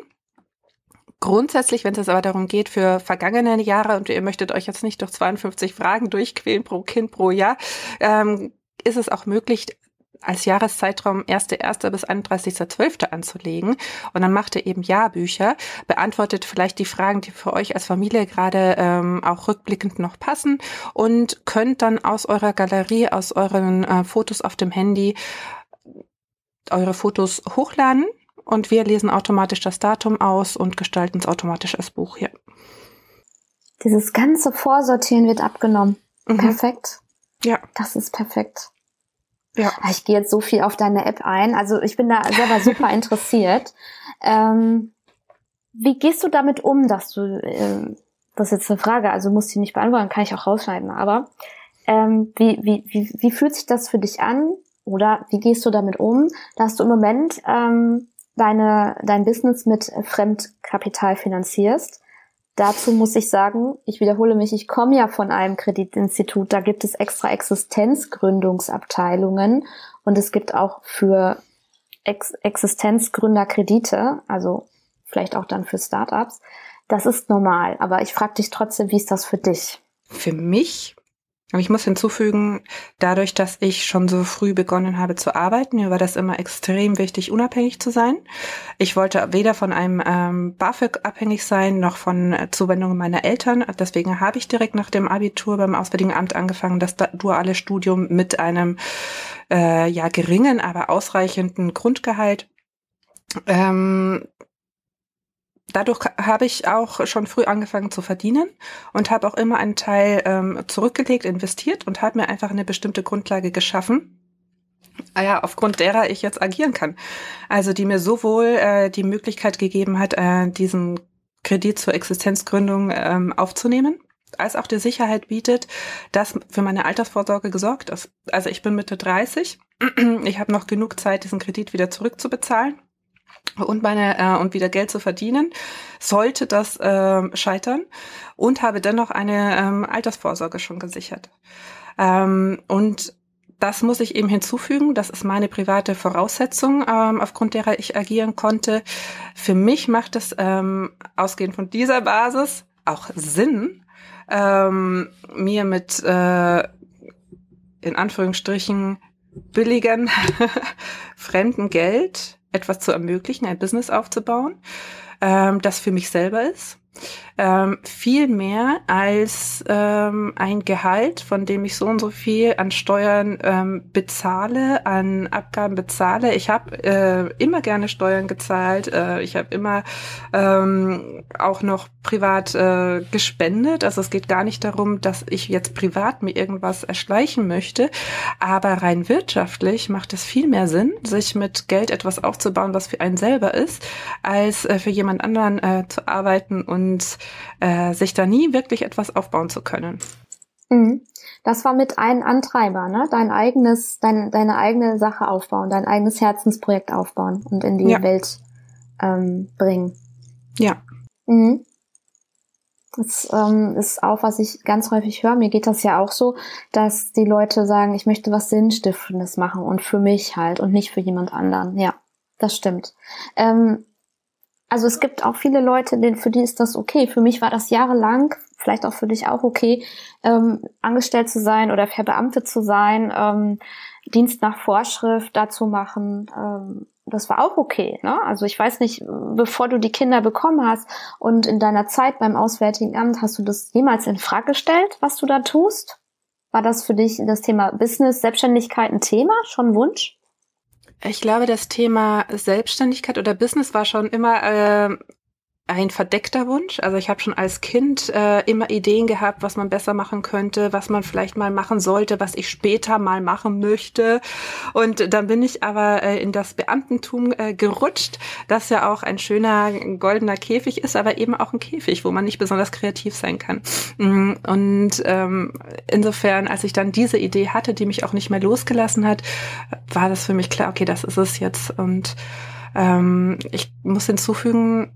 Grundsätzlich, wenn es aber darum geht, für vergangene Jahre und ihr möchtet euch jetzt nicht durch 52 Fragen durchquälen pro Kind pro Jahr, ähm, ist es auch möglich, als Jahreszeitraum 1.1. bis 31.12. anzulegen. Und dann macht ihr eben Jahrbücher, beantwortet vielleicht die Fragen, die für euch als Familie gerade ähm, auch rückblickend noch passen und könnt dann aus eurer Galerie, aus euren äh, Fotos auf dem Handy eure Fotos hochladen und wir lesen automatisch das Datum aus und gestalten es automatisch als Buch hier. Dieses ganze Vorsortieren wird abgenommen. Mhm. Perfekt. Ja. Das ist perfekt. Ja. Ah, ich gehe jetzt so viel auf deine App ein. Also ich bin da selber super <laughs> interessiert. Ähm, wie gehst du damit um, dass du, äh, das ist jetzt eine Frage, also musst du nicht beantworten, kann ich auch rausschneiden, aber ähm, wie, wie, wie, wie fühlt sich das für dich an? Oder wie gehst du damit um, dass du im Moment ähm, deine, dein Business mit Fremdkapital finanzierst. Dazu muss ich sagen, ich wiederhole mich, ich komme ja von einem Kreditinstitut, da gibt es extra Existenzgründungsabteilungen und es gibt auch für Ex Existenzgründerkredite, also vielleicht auch dann für Startups. Das ist normal, aber ich frage dich trotzdem, wie ist das für dich? Für mich aber ich muss hinzufügen, dadurch, dass ich schon so früh begonnen habe zu arbeiten, mir war das immer extrem wichtig, unabhängig zu sein. Ich wollte weder von einem ähm, BAföG abhängig sein, noch von äh, Zuwendungen meiner Eltern. Deswegen habe ich direkt nach dem Abitur beim Auswärtigen Amt angefangen, das duale Studium mit einem äh, ja geringen, aber ausreichenden Grundgehalt. Ähm, dadurch habe ich auch schon früh angefangen zu verdienen und habe auch immer einen Teil ähm, zurückgelegt, investiert und habe mir einfach eine bestimmte Grundlage geschaffen. Ah ja, aufgrund derer ich jetzt agieren kann. Also die mir sowohl äh, die Möglichkeit gegeben hat, äh, diesen Kredit zur Existenzgründung ähm, aufzunehmen, als auch die Sicherheit bietet, dass für meine Altersvorsorge gesorgt ist. Also ich bin Mitte 30, ich habe noch genug Zeit, diesen Kredit wieder zurückzubezahlen und meine äh, und wieder Geld zu verdienen, sollte das äh, scheitern und habe dennoch eine ähm, Altersvorsorge schon gesichert. Ähm, und das muss ich eben hinzufügen. Das ist meine private Voraussetzung, ähm, aufgrund derer ich agieren konnte. Für mich macht es ähm, ausgehend von dieser Basis auch Sinn, ähm, mir mit äh, in Anführungsstrichen billigen <laughs> fremden Geld etwas zu ermöglichen, ein Business aufzubauen, ähm, das für mich selber ist ähm, viel mehr als ähm, ein Gehalt, von dem ich so und so viel an Steuern ähm, bezahle, an Abgaben bezahle. Ich habe äh, immer gerne Steuern gezahlt. Äh, ich habe immer ähm, auch noch privat äh, gespendet. Also es geht gar nicht darum, dass ich jetzt privat mir irgendwas erschleichen möchte. Aber rein wirtschaftlich macht es viel mehr Sinn, sich mit Geld etwas aufzubauen, was für einen selber ist, als äh, für jemand anderen äh, zu arbeiten und und äh, sich da nie wirklich etwas aufbauen zu können. Mhm. Das war mit ein Antreiber, ne? Dein eigenes, dein, deine eigene Sache aufbauen, dein eigenes Herzensprojekt aufbauen und in die ja. Welt ähm, bringen. Ja. Mhm. Das ähm, ist auch, was ich ganz häufig höre. Mir geht das ja auch so, dass die Leute sagen, ich möchte was Sinnstiftendes machen und für mich halt und nicht für jemand anderen. Ja, das stimmt. Ähm, also es gibt auch viele Leute, denen, für die ist das okay. Für mich war das jahrelang, vielleicht auch für dich auch okay, ähm, angestellt zu sein oder verbeamtet zu sein, ähm, Dienst nach Vorschrift dazu machen. Ähm, das war auch okay. Ne? Also ich weiß nicht, bevor du die Kinder bekommen hast und in deiner Zeit beim Auswärtigen Amt, hast du das jemals in Frage gestellt, was du da tust? War das für dich das Thema Business, Selbstständigkeit ein Thema, schon Wunsch? Ich glaube, das Thema Selbstständigkeit oder Business war schon immer äh, ein verdeckter Wunsch. Also ich habe schon als Kind äh, immer Ideen gehabt, was man besser machen könnte, was man vielleicht mal machen sollte, was ich später mal machen möchte. Und dann bin ich aber äh, in das Beamtentum äh, gerutscht, das ja auch ein schöner goldener Käfig ist, aber eben auch ein Käfig, wo man nicht besonders kreativ sein kann. Mm, und ähm, insofern, als ich dann diese Idee hatte, die mich auch nicht mehr losgelassen hat, war das für mich klar, okay, das ist es jetzt. Und ähm, ich muss hinzufügen,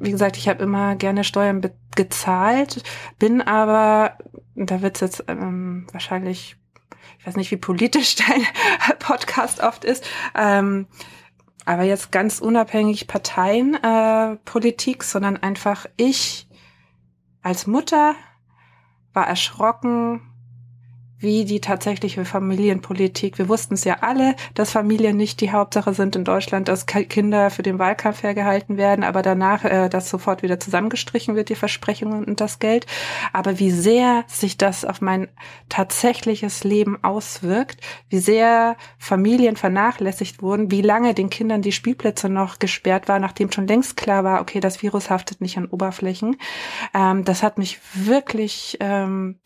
wie gesagt, ich habe immer gerne Steuern gezahlt, bin aber, da wird es jetzt ähm, wahrscheinlich, ich weiß nicht, wie politisch <laughs> dein Podcast oft ist, ähm, aber jetzt ganz unabhängig Parteienpolitik, äh, sondern einfach ich als Mutter war erschrocken, wie die tatsächliche Familienpolitik. Wir wussten es ja alle, dass Familien nicht die Hauptsache sind in Deutschland, dass Kinder für den Wahlkampf hergehalten werden, aber danach, äh, dass sofort wieder zusammengestrichen wird, die Versprechungen und das Geld. Aber wie sehr sich das auf mein tatsächliches Leben auswirkt, wie sehr Familien vernachlässigt wurden, wie lange den Kindern die Spielplätze noch gesperrt war, nachdem schon längst klar war, okay, das Virus haftet nicht an Oberflächen. Ähm, das hat mich wirklich ähm,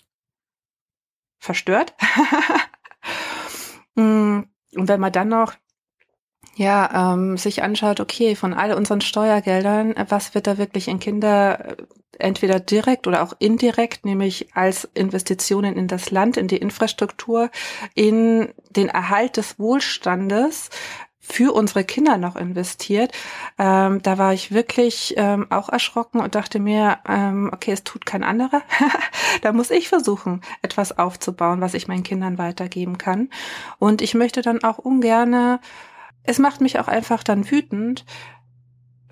verstört. <laughs> Mm, und wenn man dann noch ja, ähm, sich anschaut, okay, von all unseren Steuergeldern, was wird da wirklich in Kinder äh, entweder direkt oder auch indirekt, nämlich als Investitionen in das Land, in die Infrastruktur, in den Erhalt des Wohlstandes für unsere Kinder noch investiert. Ähm, da war ich wirklich ähm, auch erschrocken und dachte mir, ähm, okay, es tut kein anderer. <laughs> da muss ich versuchen, etwas aufzubauen, was ich meinen Kindern weitergeben kann. Und ich möchte dann auch ungerne, es macht mich auch einfach dann wütend,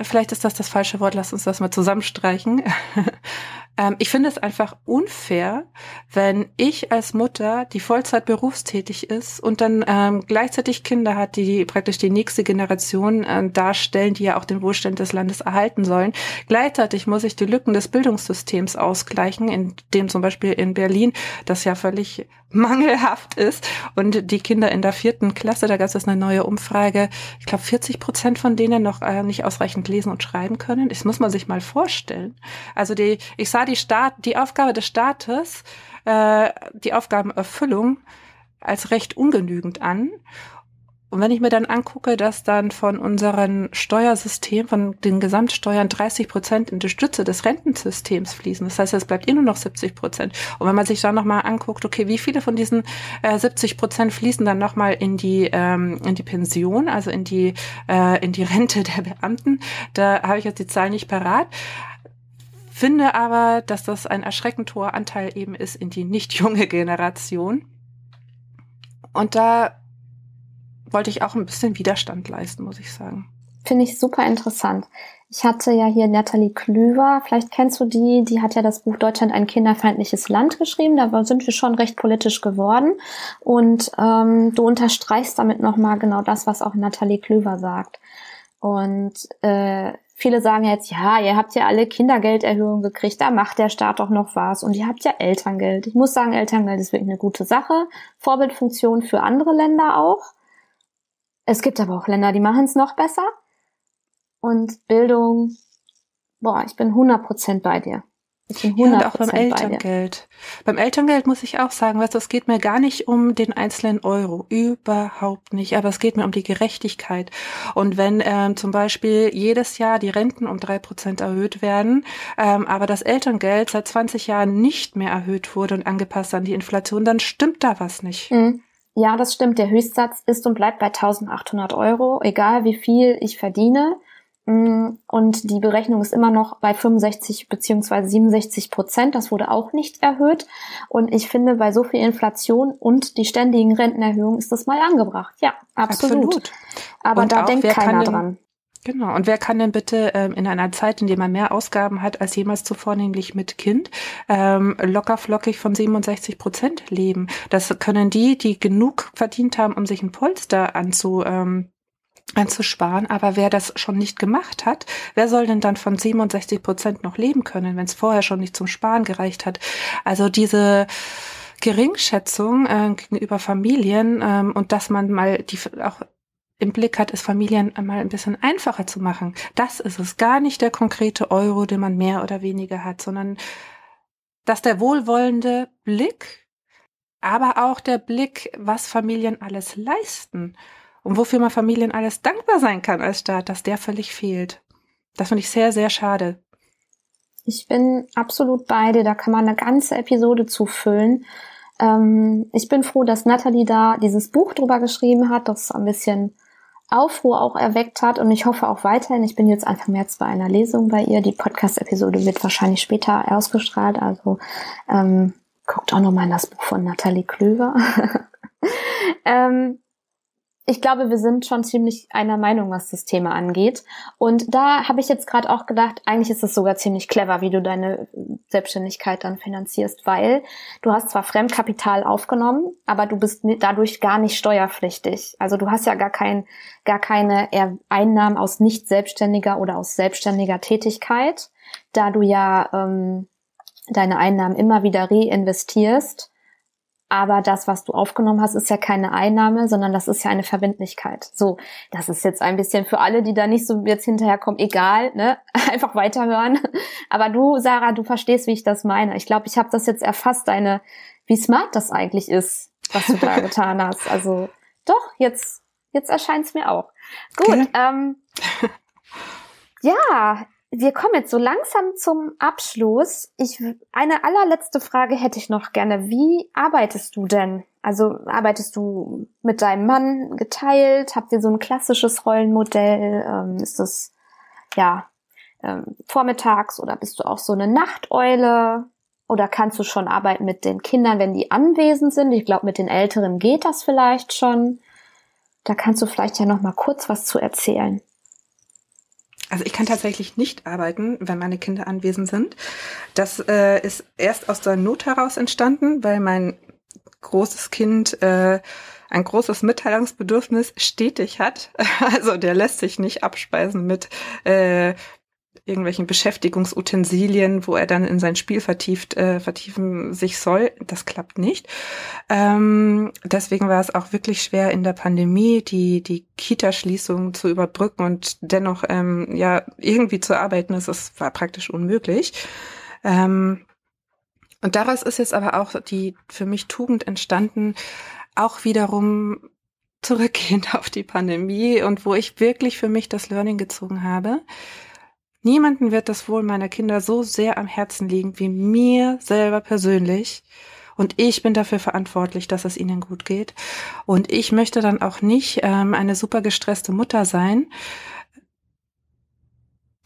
vielleicht ist das das falsche Wort, lass uns das mal zusammenstreichen. <laughs> ähm, ich finde es einfach unfair, wenn ich als Mutter, die Vollzeit berufstätig ist und dann ähm, gleichzeitig Kinder hat, die praktisch die nächste Generation äh, darstellen, die ja auch den Wohlstand des Landes erhalten sollen. Gleichzeitig muss ich die Lücken des Bildungssystems ausgleichen, in dem zum Beispiel in Berlin das ja völlig mangelhaft ist. Und die Kinder in der vierten Klasse, da gab es eine neue Umfrage, ich glaube 40 Prozent von denen noch äh, nicht ausreichend lesen und schreiben können. Das muss man sich mal vorstellen. Also die, ich sah die Staat, die Aufgabe des Staates, äh, die Aufgabenerfüllung als recht ungenügend an. Und wenn ich mir dann angucke, dass dann von unserem Steuersystem, von den Gesamtsteuern 30 Prozent in die Stütze des Rentensystems fließen, das heißt, es bleibt eh nur noch 70 Prozent. Und wenn man sich dann nochmal anguckt, okay, wie viele von diesen äh, 70 Prozent fließen dann nochmal in die ähm, in die Pension, also in die äh, in die Rente der Beamten, da habe ich jetzt die Zahl nicht parat finde aber, dass das ein erschreckend hoher Anteil eben ist in die nicht junge Generation. Und da wollte ich auch ein bisschen Widerstand leisten, muss ich sagen. Finde ich super interessant. Ich hatte ja hier Natalie Klüver, vielleicht kennst du die, die hat ja das Buch Deutschland ein kinderfeindliches Land geschrieben, da sind wir schon recht politisch geworden und ähm, du unterstreichst damit nochmal genau das, was auch Natalie Klüver sagt. Und äh, viele sagen jetzt, ja, ihr habt ja alle Kindergelderhöhungen gekriegt, da macht der Staat doch noch was und ihr habt ja Elterngeld. Ich muss sagen, Elterngeld ist wirklich eine gute Sache, Vorbildfunktion für andere Länder auch. Es gibt aber auch Länder, die machen es noch besser. Und Bildung, boah, ich bin 100% bei dir. Ich bin 100% ja, und auch beim Elterngeld. Beim Elterngeld muss ich auch sagen, weißt du, es geht mir gar nicht um den einzelnen Euro. Überhaupt nicht. Aber es geht mir um die Gerechtigkeit. Und wenn ähm, zum Beispiel jedes Jahr die Renten um drei Prozent erhöht werden, ähm, aber das Elterngeld seit 20 Jahren nicht mehr erhöht wurde und angepasst an die Inflation, dann stimmt da was nicht. Mhm. Ja, das stimmt. Der Höchstsatz ist und bleibt bei 1800 Euro, egal wie viel ich verdiene. Mm, und die Berechnung ist immer noch bei 65 beziehungsweise 67 Prozent. Das wurde auch nicht erhöht. Und ich finde, bei so viel Inflation und die ständigen Rentenerhöhungen ist das mal angebracht. Ja, absolut. absolut. Aber und da denkt keiner dran. Genau. Und wer kann denn bitte ähm, in einer Zeit, in der man mehr Ausgaben hat als jemals zuvor, nämlich mit Kind, ähm, locker flockig von 67 Prozent leben? Das können die, die genug verdient haben, um sich ein Polster anzu, ähm, anzusparen. Aber wer das schon nicht gemacht hat, wer soll denn dann von 67 Prozent noch leben können, wenn es vorher schon nicht zum Sparen gereicht hat? Also diese Geringschätzung äh, gegenüber Familien ähm, und dass man mal die auch im Blick hat, es Familien einmal ein bisschen einfacher zu machen. Das ist es. Gar nicht der konkrete Euro, den man mehr oder weniger hat, sondern dass der wohlwollende Blick, aber auch der Blick, was Familien alles leisten und wofür man Familien alles dankbar sein kann als Staat, dass der völlig fehlt. Das finde ich sehr, sehr schade. Ich bin absolut bei dir. Da kann man eine ganze Episode zufüllen. Ähm, ich bin froh, dass Natalie da dieses Buch drüber geschrieben hat, das ein bisschen Aufruhr auch erweckt hat und ich hoffe auch weiterhin. Ich bin jetzt Anfang März bei einer Lesung bei ihr. Die Podcast-Episode wird wahrscheinlich später ausgestrahlt, also ähm, guckt auch nochmal in das Buch von Nathalie Klöver. <laughs> ähm, ich glaube, wir sind schon ziemlich einer Meinung, was das Thema angeht. Und da habe ich jetzt gerade auch gedacht, eigentlich ist es sogar ziemlich clever, wie du deine Selbstständigkeit dann finanzierst, weil du hast zwar Fremdkapital aufgenommen, aber du bist dadurch gar nicht steuerpflichtig. Also du hast ja gar kein, gar keine Einnahmen aus nicht selbstständiger oder aus selbstständiger Tätigkeit, da du ja ähm, deine Einnahmen immer wieder reinvestierst aber das, was du aufgenommen hast, ist ja keine Einnahme, sondern das ist ja eine Verbindlichkeit. So, das ist jetzt ein bisschen für alle, die da nicht so jetzt hinterherkommen, egal, ne? <laughs> Einfach weiterhören. Aber du, Sarah, du verstehst, wie ich das meine. Ich glaube, ich habe das jetzt erfasst, deine, wie smart das eigentlich ist, was du da <laughs> getan hast. Also doch, jetzt, jetzt erscheint es mir auch. Gut, okay. ähm, <laughs> ja, wir kommen jetzt so langsam zum Abschluss. Ich, eine allerletzte Frage hätte ich noch gerne. Wie arbeitest du denn? Also arbeitest du mit deinem Mann geteilt? Habt ihr so ein klassisches Rollenmodell? Ähm, ist das ja ähm, vormittags oder bist du auch so eine Nachteule? Oder kannst du schon arbeiten mit den Kindern, wenn die anwesend sind? Ich glaube, mit den Älteren geht das vielleicht schon. Da kannst du vielleicht ja noch mal kurz was zu erzählen. Also ich kann tatsächlich nicht arbeiten, wenn meine Kinder anwesend sind. Das äh, ist erst aus der Not heraus entstanden, weil mein großes Kind äh, ein großes Mitteilungsbedürfnis stetig hat. <laughs> Also der lässt sich nicht abspeisen mit äh, irgendwelchen Beschäftigungsutensilien, wo er dann in sein Spiel vertieft, äh, vertiefen sich soll. Das klappt nicht. Ähm, deswegen war es auch wirklich schwer in der Pandemie, die, die Kita-Schließung zu überbrücken und dennoch ähm, ja irgendwie zu arbeiten. Das ist, war praktisch unmöglich. Ähm, und daraus ist jetzt aber auch die für mich Tugend entstanden, auch wiederum zurückgehend <laughs> auf die Pandemie und wo ich wirklich für mich das Learning gezogen habe Niemanden wird das Wohl meiner Kinder so sehr am Herzen liegen wie mir selber persönlich. Und ich bin dafür verantwortlich, dass es ihnen gut geht. Und ich möchte dann auch nicht ähm, eine super gestresste Mutter sein,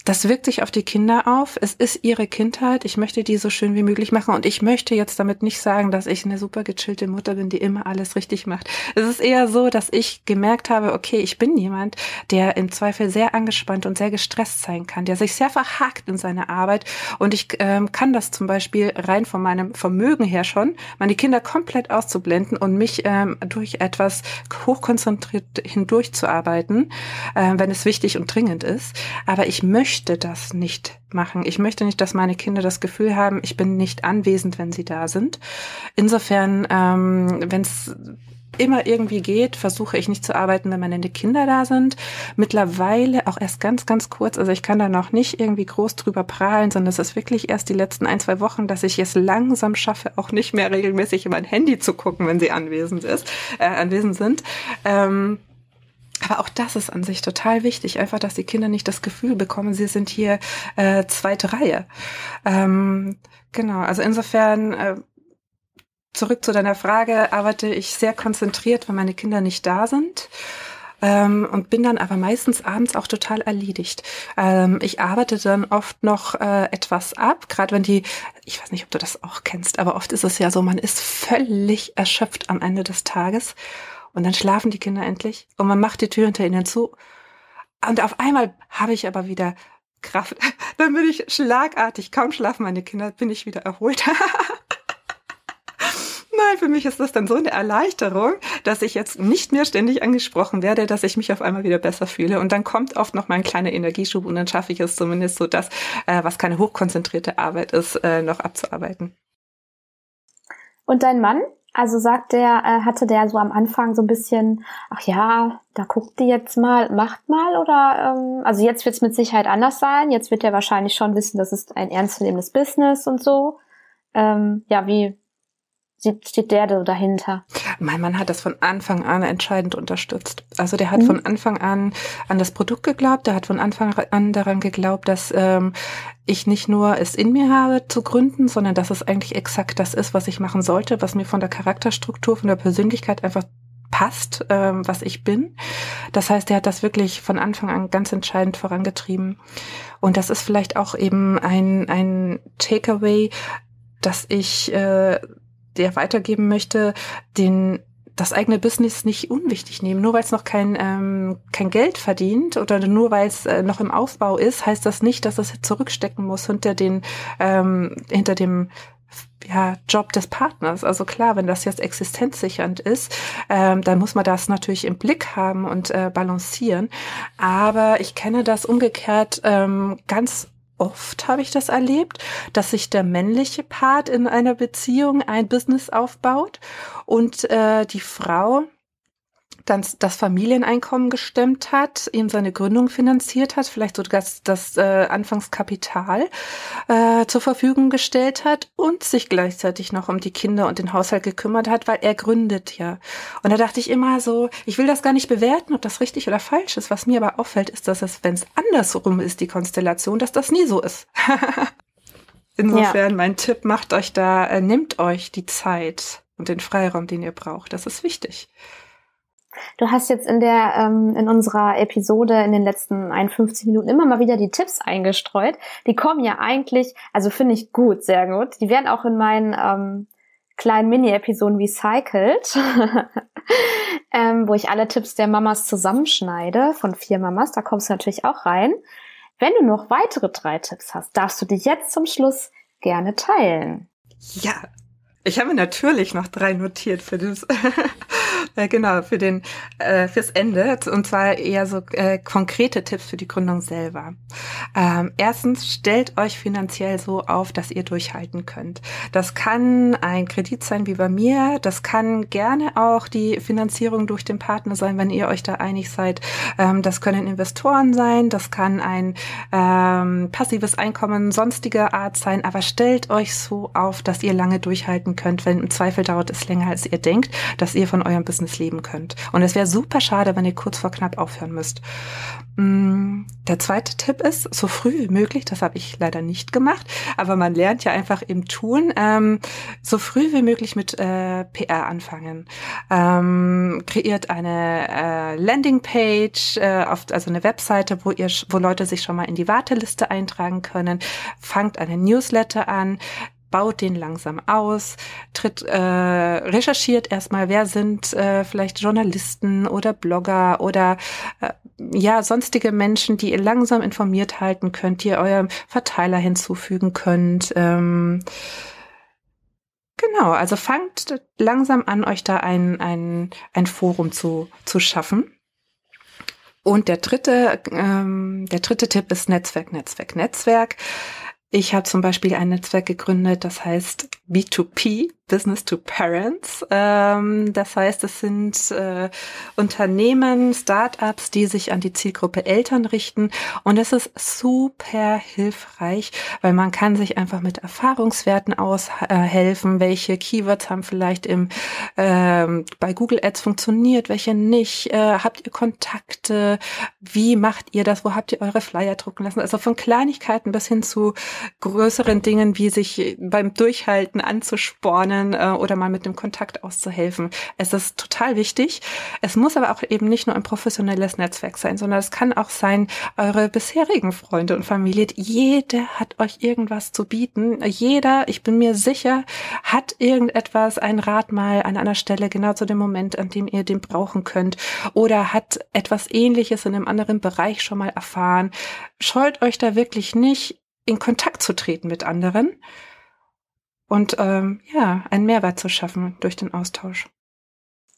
das wirkt sich auf die Kinder auf. Es ist ihre Kindheit. Ich möchte die so schön wie möglich machen. Und ich möchte jetzt damit nicht sagen, dass ich eine super gechillte Mutter bin, die immer alles richtig macht. Es ist eher so, dass ich gemerkt habe, okay, ich bin jemand, der im Zweifel sehr angespannt und sehr gestresst sein kann, der sich sehr verhakt in seiner Arbeit. Und ich ähm, kann das zum Beispiel rein von meinem Vermögen her schon, meine Kinder komplett auszublenden und mich ähm, durch etwas hochkonzentriert hindurchzuarbeiten, äh, wenn es wichtig und dringend ist. Aber ich möchte möchte das nicht machen. Ich möchte nicht, dass meine Kinder das Gefühl haben, ich bin nicht anwesend, wenn sie da sind. Insofern, ähm, wenn es immer irgendwie geht, versuche ich nicht zu arbeiten, wenn meine Kinder da sind. Mittlerweile auch erst ganz, ganz kurz. Also ich kann da noch nicht irgendwie groß drüber prahlen, sondern es ist wirklich erst die letzten ein, zwei Wochen, dass ich es langsam schaffe, auch nicht mehr regelmäßig in mein Handy zu gucken, wenn sie anwesend ist, äh, anwesend sind. Ähm, aber auch das ist an sich total wichtig, einfach, dass die Kinder nicht das Gefühl bekommen, sie sind hier äh, zweite Reihe. Ähm, genau, also insofern äh, zurück zu deiner Frage, arbeite ich sehr konzentriert, wenn meine Kinder nicht da sind. Ähm, und bin dann aber meistens abends auch total erledigt. Ähm, ich arbeite dann oft noch äh, etwas ab, gerade wenn die, ich weiß nicht, ob du das auch kennst, aber oft ist es ja so, man ist völlig erschöpft am Ende des Tages und dann schlafen die Kinder endlich und man macht die Tür hinter ihnen zu. Und auf einmal habe ich aber wieder Kraft. <laughs> Dann bin ich schlagartig, kaum schlafen meine Kinder, bin ich wieder erholt. <laughs> Nein, für mich ist das dann so eine Erleichterung, dass ich jetzt nicht mehr ständig angesprochen werde, dass ich mich auf einmal wieder besser fühle. Und dann kommt oft noch mal ein kleiner Energieschub und dann schaffe ich es zumindest so, das, äh, was keine hochkonzentrierte Arbeit ist, äh, noch abzuarbeiten. Und dein Mann? Also sagt der, äh, hatte der so am Anfang so ein bisschen, ach ja, da guckt die jetzt mal, macht mal oder ähm, also jetzt wird es mit Sicherheit anders sein. Jetzt wird er wahrscheinlich schon wissen, das ist ein ernstzunehmendes Business und so. Ähm, ja, wie steht der da dahinter? Mein Mann hat das von Anfang an entscheidend unterstützt. Also der hat mhm. von Anfang an an das Produkt geglaubt, der hat von Anfang an daran geglaubt, dass ähm, ich nicht nur es in mir habe zu gründen, sondern dass es eigentlich exakt das ist, was ich machen sollte, was mir von der Charakterstruktur, von der Persönlichkeit einfach passt, ähm, was ich bin. Das heißt, er hat das wirklich von Anfang an ganz entscheidend vorangetrieben. Und das ist vielleicht auch eben ein, ein Takeaway, dass ich äh, der weitergeben möchte, den das eigene Business nicht unwichtig nehmen. Nur weil es noch kein, ähm, kein Geld verdient oder nur weil es äh, noch im Aufbau ist, heißt das nicht, dass es zurückstecken muss hinter den ähm, hinter dem ja, Job des Partners. Also klar, wenn das jetzt existenzsichernd ist, ähm, dann muss man das natürlich im Blick haben und äh, balancieren. Aber ich kenne das umgekehrt ähm, ganz oft habe ich das erlebt, dass sich der männliche Part in einer Beziehung ein Business aufbaut und äh, die Frau dann das Familieneinkommen gestemmt hat, ihm seine Gründung finanziert hat, vielleicht sogar das, das äh, Anfangskapital äh, zur Verfügung gestellt hat und sich gleichzeitig noch um die Kinder und den Haushalt gekümmert hat, weil er gründet ja. Und da dachte ich immer so, ich will das gar nicht bewerten, ob das richtig oder falsch ist. Was mir aber auffällt, ist, dass es, wenn es andersrum ist, die Konstellation, dass das nie so ist. <laughs> Insofern ja. mein Tipp, macht euch da, äh, nehmt euch die Zeit und den Freiraum, den ihr braucht. Das ist wichtig. Du hast jetzt in der ähm, in unserer Episode in den letzten 51 Minuten immer mal wieder die Tipps eingestreut. Die kommen ja eigentlich, also finde ich gut, sehr gut. Die werden auch in meinen ähm, kleinen Mini-Episoden recycelt, <laughs> ähm, wo ich alle Tipps der Mamas zusammenschneide von vier Mamas. Da kommst du natürlich auch rein. Wenn du noch weitere drei Tipps hast, darfst du dich jetzt zum Schluss gerne teilen. Ja, ich habe natürlich noch drei notiert für das, <laughs> äh, genau, für den, äh, fürs Ende. Und zwar eher so äh, konkrete Tipps für die Gründung selber. Ähm, erstens, stellt euch finanziell so auf, dass ihr durchhalten könnt. Das kann ein Kredit sein wie bei mir. Das kann gerne auch die Finanzierung durch den Partner sein, wenn ihr euch da einig seid. Ähm, das können Investoren sein. Das kann ein ähm, passives Einkommen sonstiger Art sein. Aber stellt euch so auf, dass ihr lange durchhalten arbeiten könnt, wenn im Zweifel dauert es länger, als ihr denkt, dass ihr von eurem Business leben könnt. Und es wäre super schade, wenn ihr kurz vor knapp aufhören müsst. Mm, der zweite Tipp ist, so früh wie möglich, das habe ich leider nicht gemacht, aber man lernt ja einfach im Tun, ähm, so früh wie möglich mit äh, PR anfangen. Ähm, kreiert eine äh, Landingpage, äh, auf, also eine Webseite, wo ihr, wo Leute sich schon mal in die Warteliste eintragen können. Fangt eine Newsletter an, baut den langsam aus, tritt, äh, recherchiert erstmal, wer sind äh, vielleicht Journalisten oder Blogger oder äh, ja sonstige Menschen, die ihr langsam informiert halten könnt, die ihr eurem Verteiler hinzufügen könnt. Ähm, Genau, also fangt langsam an, euch da ein, ein, ein Forum zu, zu schaffen. Und der dritte, ähm, der dritte Tipp ist Netzwerk, Netzwerk, Netzwerk. Ich habe zum Beispiel ein Netzwerk gegründet, das heißt B2P, Business to Parents. Ähm, das heißt, es sind äh, Unternehmen, Startups, die sich an die Zielgruppe Eltern richten. Und es ist super hilfreich, weil man kann sich einfach mit Erfahrungswerten aushelfen, äh, welche Keywords haben vielleicht im ähm, bei Google Ads funktioniert, welche nicht. Äh, habt ihr Kontakte? Wie macht ihr das? Wo habt ihr eure Flyer drucken lassen? Also von Kleinigkeiten bis hin zu größeren Dingen, wie sich beim Durchhalten anzuspornen lernen äh, oder mal mit dem Kontakt auszuhelfen. Es ist total wichtig. Es muss aber auch eben nicht nur ein professionelles Netzwerk sein, sondern es kann auch sein, eure bisherigen Freunde und Familie. Jeder hat euch irgendwas zu bieten. Jeder, ich bin mir sicher, hat irgendetwas, ein Rat mal an einer Stelle genau zu dem Moment, an dem ihr den brauchen könnt oder hat etwas ähnliches in einem anderen Bereich schon mal erfahren. Scheut euch da wirklich nicht, in Kontakt zu treten mit anderen und ähm, ja, einen Mehrwert zu schaffen durch den Austausch.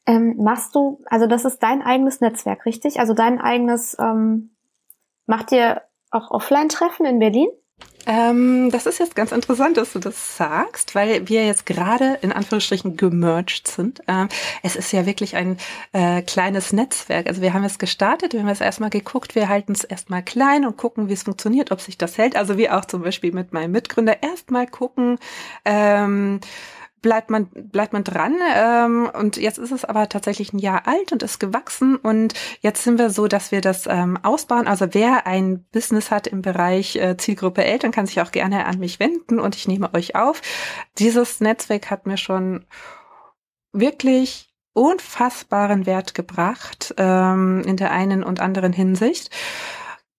Ähm, machst du, also das ist dein eigenes Netzwerk, richtig? Also dein eigenes, ähm, macht ihr auch Offline-Treffen in Berlin? Ähm, das ist jetzt ganz interessant, dass du das sagst, weil wir jetzt gerade in Anführungsstrichen gemerged sind. Ähm, es ist ja wirklich ein äh, kleines Netzwerk. Also wir haben es gestartet, wir haben es erstmal geguckt, wir halten es erstmal klein und gucken, wie es funktioniert, ob sich das hält. Also wie auch zum Beispiel mit meinem Mitgründer erstmal gucken, ähm, bleibt man, bleibt man dran. Ähm, und jetzt ist es aber tatsächlich ein Jahr alt und ist gewachsen. Und jetzt sind wir so, dass wir das ähm, ausbauen. Also wer ein Business hat im Bereich äh, Zielgruppe Eltern, kann sich auch gerne an mich wenden und ich nehme euch auf. Dieses Netzwerk hat mir schon wirklich unfassbaren Wert gebracht ähm, in der einen und anderen Hinsicht.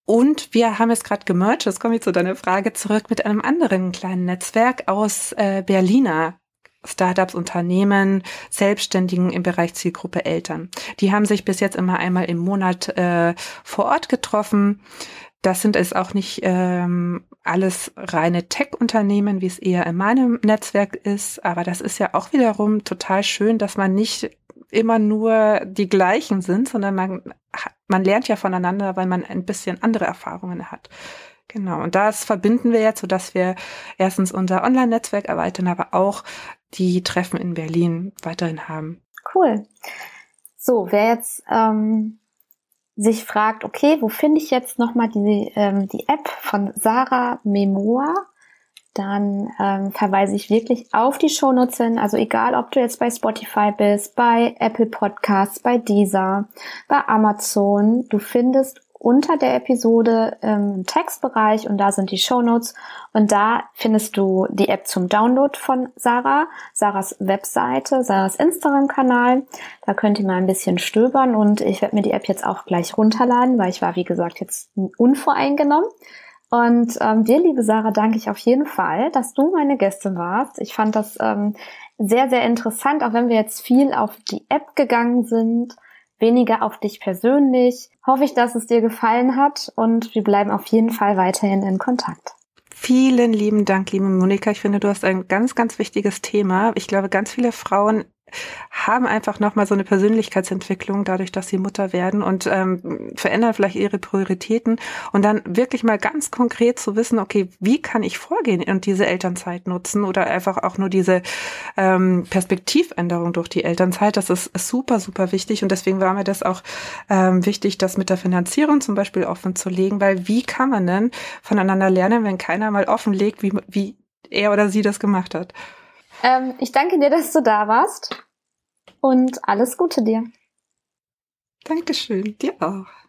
Und wir haben es gerade gemerged, jetzt komme ich zu deiner Frage zurück, mit einem anderen kleinen Netzwerk aus äh, Berliner Startups, Unternehmen, Selbstständigen im Bereich Zielgruppe Eltern. Die haben sich bis jetzt immer einmal im Monat äh, vor Ort getroffen. Das sind es auch nicht ähm, alles reine Tech-Unternehmen, wie es eher in meinem Netzwerk ist. Aber das ist ja auch wiederum total schön, dass man nicht immer nur die gleichen sind, sondern man, man lernt ja voneinander, weil man ein bisschen andere Erfahrungen hat. Genau, und das verbinden wir jetzt, sodass wir erstens unser Online-Netzwerk erweitern, aber auch die Treffen in Berlin weiterhin haben. Cool. So, wer jetzt ähm, sich fragt, okay, wo finde ich jetzt nochmal die, ähm, die App von Sarah Memoir, dann ähm, verweise ich wirklich auf die Shownotes hin. Also egal, ob du jetzt bei Spotify bist, bei Apple Podcasts, bei Deezer, bei Amazon, du findest unter der Episode im Textbereich und da sind die Show Notes und da findest du die App zum Download von Sarah, Sarahs Webseite, Sarahs Instagram-Kanal. Da könnt ihr mal ein bisschen stöbern und ich werde mir die App jetzt auch gleich runterladen, weil ich war, wie gesagt, jetzt unvoreingenommen. Und ähm, dir, liebe Sarah, danke ich auf jeden Fall, dass du meine Gästin warst. Ich fand das ähm, sehr, sehr interessant, auch wenn wir jetzt viel auf die App gegangen sind weniger auf dich persönlich. Hoffe ich, dass es dir gefallen hat und wir bleiben auf jeden Fall weiterhin in Kontakt. Vielen lieben Dank, liebe Monika. Ich finde, du hast ein ganz, ganz wichtiges Thema. Ich glaube, ganz viele Frauen haben einfach nochmal so eine Persönlichkeitsentwicklung dadurch, dass sie Mutter werden und ähm, verändern vielleicht ihre Prioritäten. Und dann wirklich mal ganz konkret zu wissen, okay, wie kann ich vorgehen und diese Elternzeit nutzen oder einfach auch nur diese ähm, Perspektivänderung durch die Elternzeit, das ist, super, super wichtig und deswegen war mir das auch ähm, wichtig, das mit der Finanzierung zum Beispiel offen zu legen, weil wie kann man denn voneinander lernen, wenn keiner mal offenlegt, wie, wie er oder sie das gemacht hat? Ähm, ich danke dir, dass du da warst und alles Gute dir. Dankeschön, dir auch.